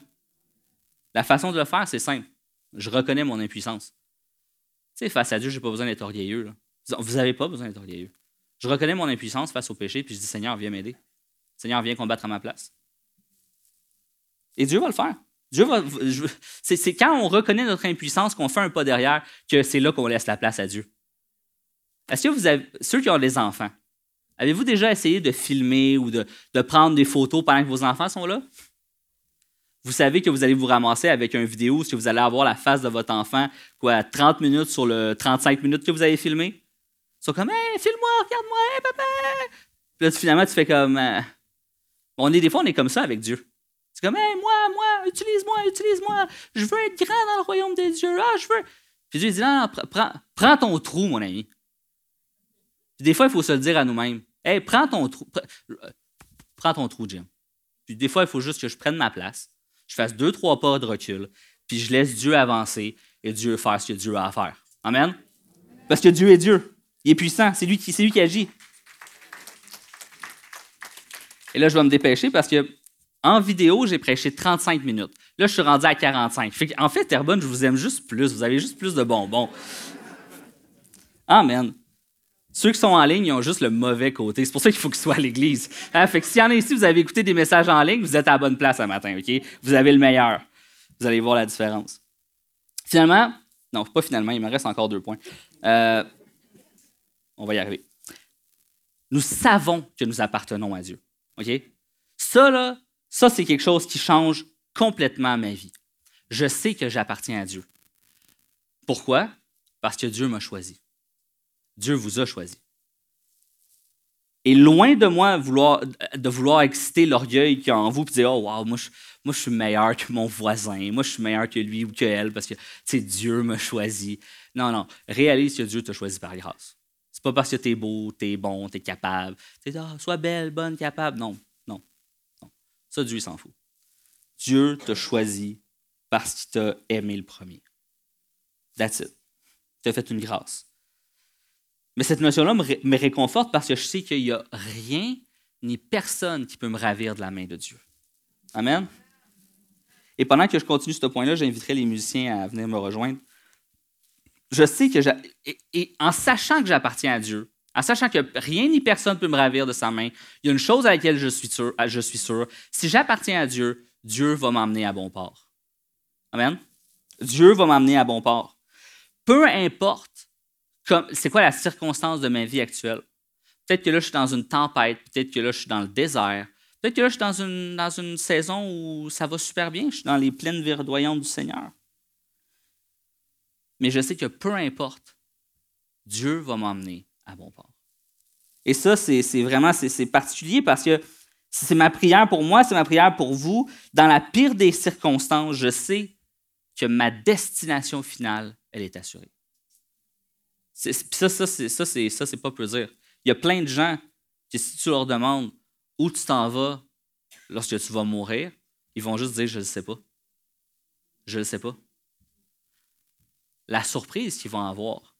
La façon de le faire, c'est simple. Je reconnais mon impuissance. Tu sais, face à Dieu, je n'ai pas besoin d'être orgueilleux. Vous n'avez pas besoin d'être orgueilleux. Je reconnais mon impuissance face au péché, puis je dis Seigneur, viens m'aider. Seigneur, viens combattre à ma place. Et Dieu va le faire. Dieu va, c'est, quand on reconnaît notre impuissance qu'on fait un pas derrière que c'est là qu'on laisse la place à Dieu. Est-ce que vous avez, ceux qui ont des enfants, avez-vous déjà essayé de filmer ou de, prendre des photos pendant que vos enfants sont là? Vous savez que vous allez vous ramasser avec une vidéo où vous allez avoir la face de votre enfant, quoi, 30 minutes sur le 35 minutes que vous avez filmé? Ils sont comme, hey, filme-moi, regarde-moi, hey, papa! Puis là, finalement, tu fais comme. Euh, on est, des fois, on est comme ça avec Dieu. C'est comme, hey, moi, moi, utilise-moi, utilise-moi. Je veux être grand dans le royaume des dieux. Ah, je veux. Puis Dieu dit, non, prends ton trou, mon ami. Puis des fois, il faut se le dire à nous-mêmes. Hey, prends ton trou. Prends ton trou, Jim. Puis des fois, il faut juste que je prenne ma place, je fasse deux, trois pas de recul, puis je laisse Dieu avancer et Dieu faire ce que Dieu a à faire. Amen? Parce que Dieu est Dieu. Il est puissant. C'est lui, qui, lui qui agit. Et là, je vais me dépêcher parce que en vidéo, j'ai prêché 35 minutes. Là, je suis rendu à 45. en fait, Terrebonne, je vous aime juste plus. Vous avez juste plus de bonbons. Amen. Ceux qui sont en ligne, ils ont juste le mauvais côté. C'est pour ça qu'il faut qu'ils soient à l'église. Hein? S'il y en a ici, vous avez écouté des messages en ligne, vous êtes à la bonne place ce matin? Vous avez le meilleur. Vous allez voir la différence. Finalement, non, pas finalement, il me reste encore deux points. Euh, on va y arriver. Nous savons que nous appartenons à Dieu. OK? Ça, là, ça, c'est quelque chose qui change complètement ma vie. Je sais que j'appartiens à Dieu. Pourquoi? Parce que Dieu m'a choisi. Dieu vous a choisi. Et loin de moi de vouloir exciter l'orgueil qui est en vous et dire Oh, wow, moi je, moi je suis meilleur que mon voisin, moi je suis meilleur que lui ou que elle parce que Dieu m'a choisi. Non, non. Réalise que Dieu t'a choisi par grâce. C'est pas parce que tu es beau, tu es bon, tu es capable. Tu ah, sois belle, bonne, capable. Non, non, non. Ça, Dieu s'en fout. Dieu t'a choisi parce qu'il t'a aimé le premier. That's it. Il t'a fait une grâce. Mais cette notion-là me, réconforte parce que je sais qu'il n'y a rien ni personne qui peut me ravir de la main de Dieu. Amen? Et pendant que je continue ce point-là, j'inviterai les musiciens à venir me rejoindre. Je sais que, et, en sachant que j'appartiens à Dieu, en sachant que rien ni personne ne peut me ravir de sa main, il y a une chose à laquelle je suis sûr. Je suis sûr si j'appartiens à Dieu, Dieu va m'emmener à bon port. Amen. Dieu va m'emmener à bon port. Peu importe c'est quoi la circonstance de ma vie actuelle. Peut-être que là, je suis dans une tempête, peut-être que là, je suis dans le désert, peut-être que là, je suis dans une, dans une saison où ça va super bien, je suis dans les plaines verdoyantes du Seigneur. Mais je sais que peu importe, Dieu va m'emmener à bon port. Et ça, c'est vraiment c'est particulier parce que c'est ma prière pour moi, c'est ma prière pour vous. Dans la pire des circonstances, je sais que ma destination finale, elle est assurée. Ça, ça, c'est, ça, c'est, ça, c'est pas peu dire. Il y a plein de gens que si tu leur demandes où tu t'en vas lorsque tu vas mourir, ils vont juste dire Je ne sais pas. Je ne sais pas. La surprise qu'ils vont avoir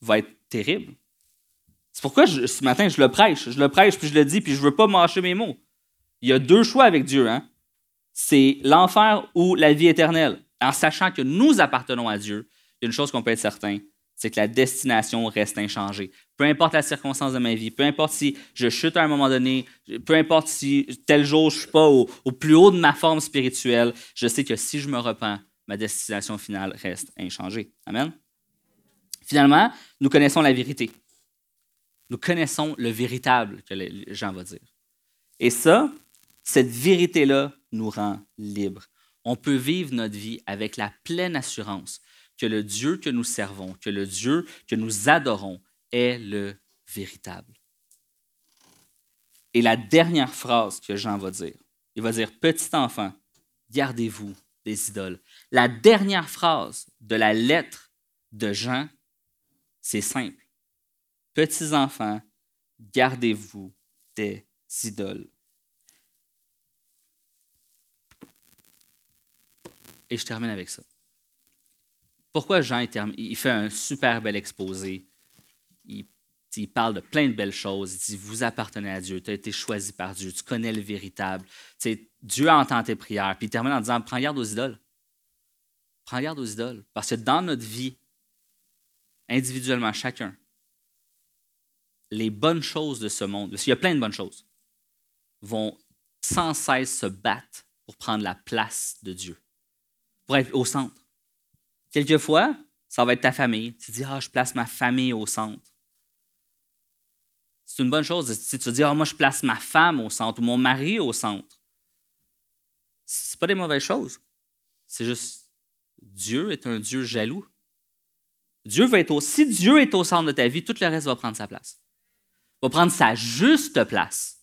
va être terrible. C'est pourquoi ce matin, je le prêche. Je le prêche, puis je le dis, puis je ne veux pas mâcher mes mots. Il y a deux choix avec Dieu. Hein? C'est l'enfer ou la vie éternelle. En sachant que nous appartenons à Dieu, il y a une chose qu'on peut être certain, c'est que la destination reste inchangée. Peu importe la circonstance de ma vie, peu importe si je chute à un moment donné, peu importe si tel jour je ne suis pas au, plus haut de ma forme spirituelle, je sais que si je me repens, ma destination finale reste inchangée. Amen. Finalement, nous connaissons la vérité. Nous connaissons le véritable que Jean va dire. Et ça, cette vérité-là nous rend libres. On peut vivre notre vie avec la pleine assurance que le Dieu que nous servons, que le Dieu que nous adorons est le véritable. Et la dernière phrase que Jean va dire, il va dire, Petit enfant, gardez-vous des idoles. La dernière phrase de la lettre de Jean, c'est simple. Petits enfants, gardez-vous des idoles. Et je termine avec ça. Pourquoi Jean il fait un super bel exposé? Il, il parle de plein de belles choses. Il dit, vous appartenez à Dieu, tu as été choisi par Dieu, tu connais le véritable. Dieu entend tes prières. Puis il termine en disant, prends garde aux idoles. Prends garde aux idoles. Parce que dans notre vie, individuellement, chacun, les bonnes choses de ce monde, parce qu'il y a plein de bonnes choses, vont sans cesse se battre pour prendre la place de Dieu, pour être au centre. Quelquefois, ça va être ta famille. Tu dis, ah, je place ma famille au centre. C'est une bonne chose. Si tu dis, ah, moi, je place ma femme au centre ou mon mari au centre. Ce pas des mauvaises choses. C'est juste, Dieu est un Dieu jaloux. Dieu va être au, si Dieu est au centre de ta vie, tout le reste va prendre sa place. Va prendre sa juste place.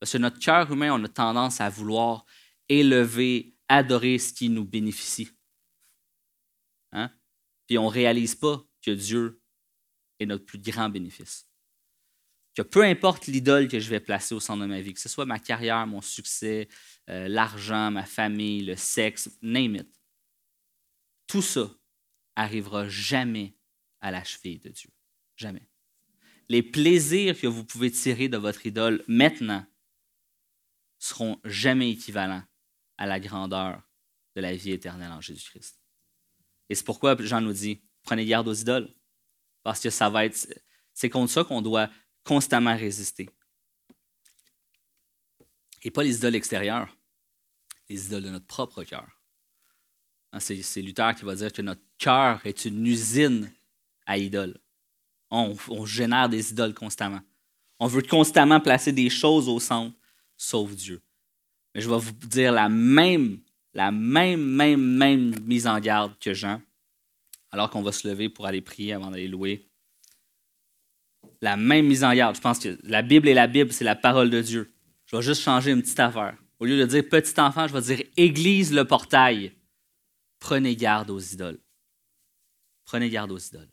Parce que notre cœur humain, on a tendance à vouloir élever, adorer ce qui nous bénéficie. Hein? Puis on ne réalise pas que Dieu est notre plus grand bénéfice. Que peu importe l'idole que je vais placer au centre de ma vie, que ce soit ma carrière, mon succès, euh, l'argent, ma famille, le sexe, name it, tout ça arrivera jamais à la cheville de Dieu. Jamais. Les plaisirs que vous pouvez tirer de votre idole maintenant seront jamais équivalents à la grandeur de la vie éternelle en Jésus-Christ. Et c'est pourquoi Jean nous dit, prenez garde aux idoles, parce que ça va être, c'est contre ça qu'on doit constamment résister. Et pas les idoles extérieures, les idoles de notre propre cœur. Hein, c'est Luther qui va dire que notre cœur est une usine à idoles. On, génère des idoles constamment. On veut constamment placer des choses au centre, sauf Dieu. Mais je vais vous dire la même la même, même, même mise en garde que Jean, alors qu'on va se lever pour aller prier avant d'aller louer. La même mise en garde. Je pense que la Bible et la Bible, c'est la parole de Dieu. Je vais juste changer une petite affaire. Au lieu de dire petit enfant, je vais dire Église le portail. Prenez garde aux idoles. Prenez garde aux idoles.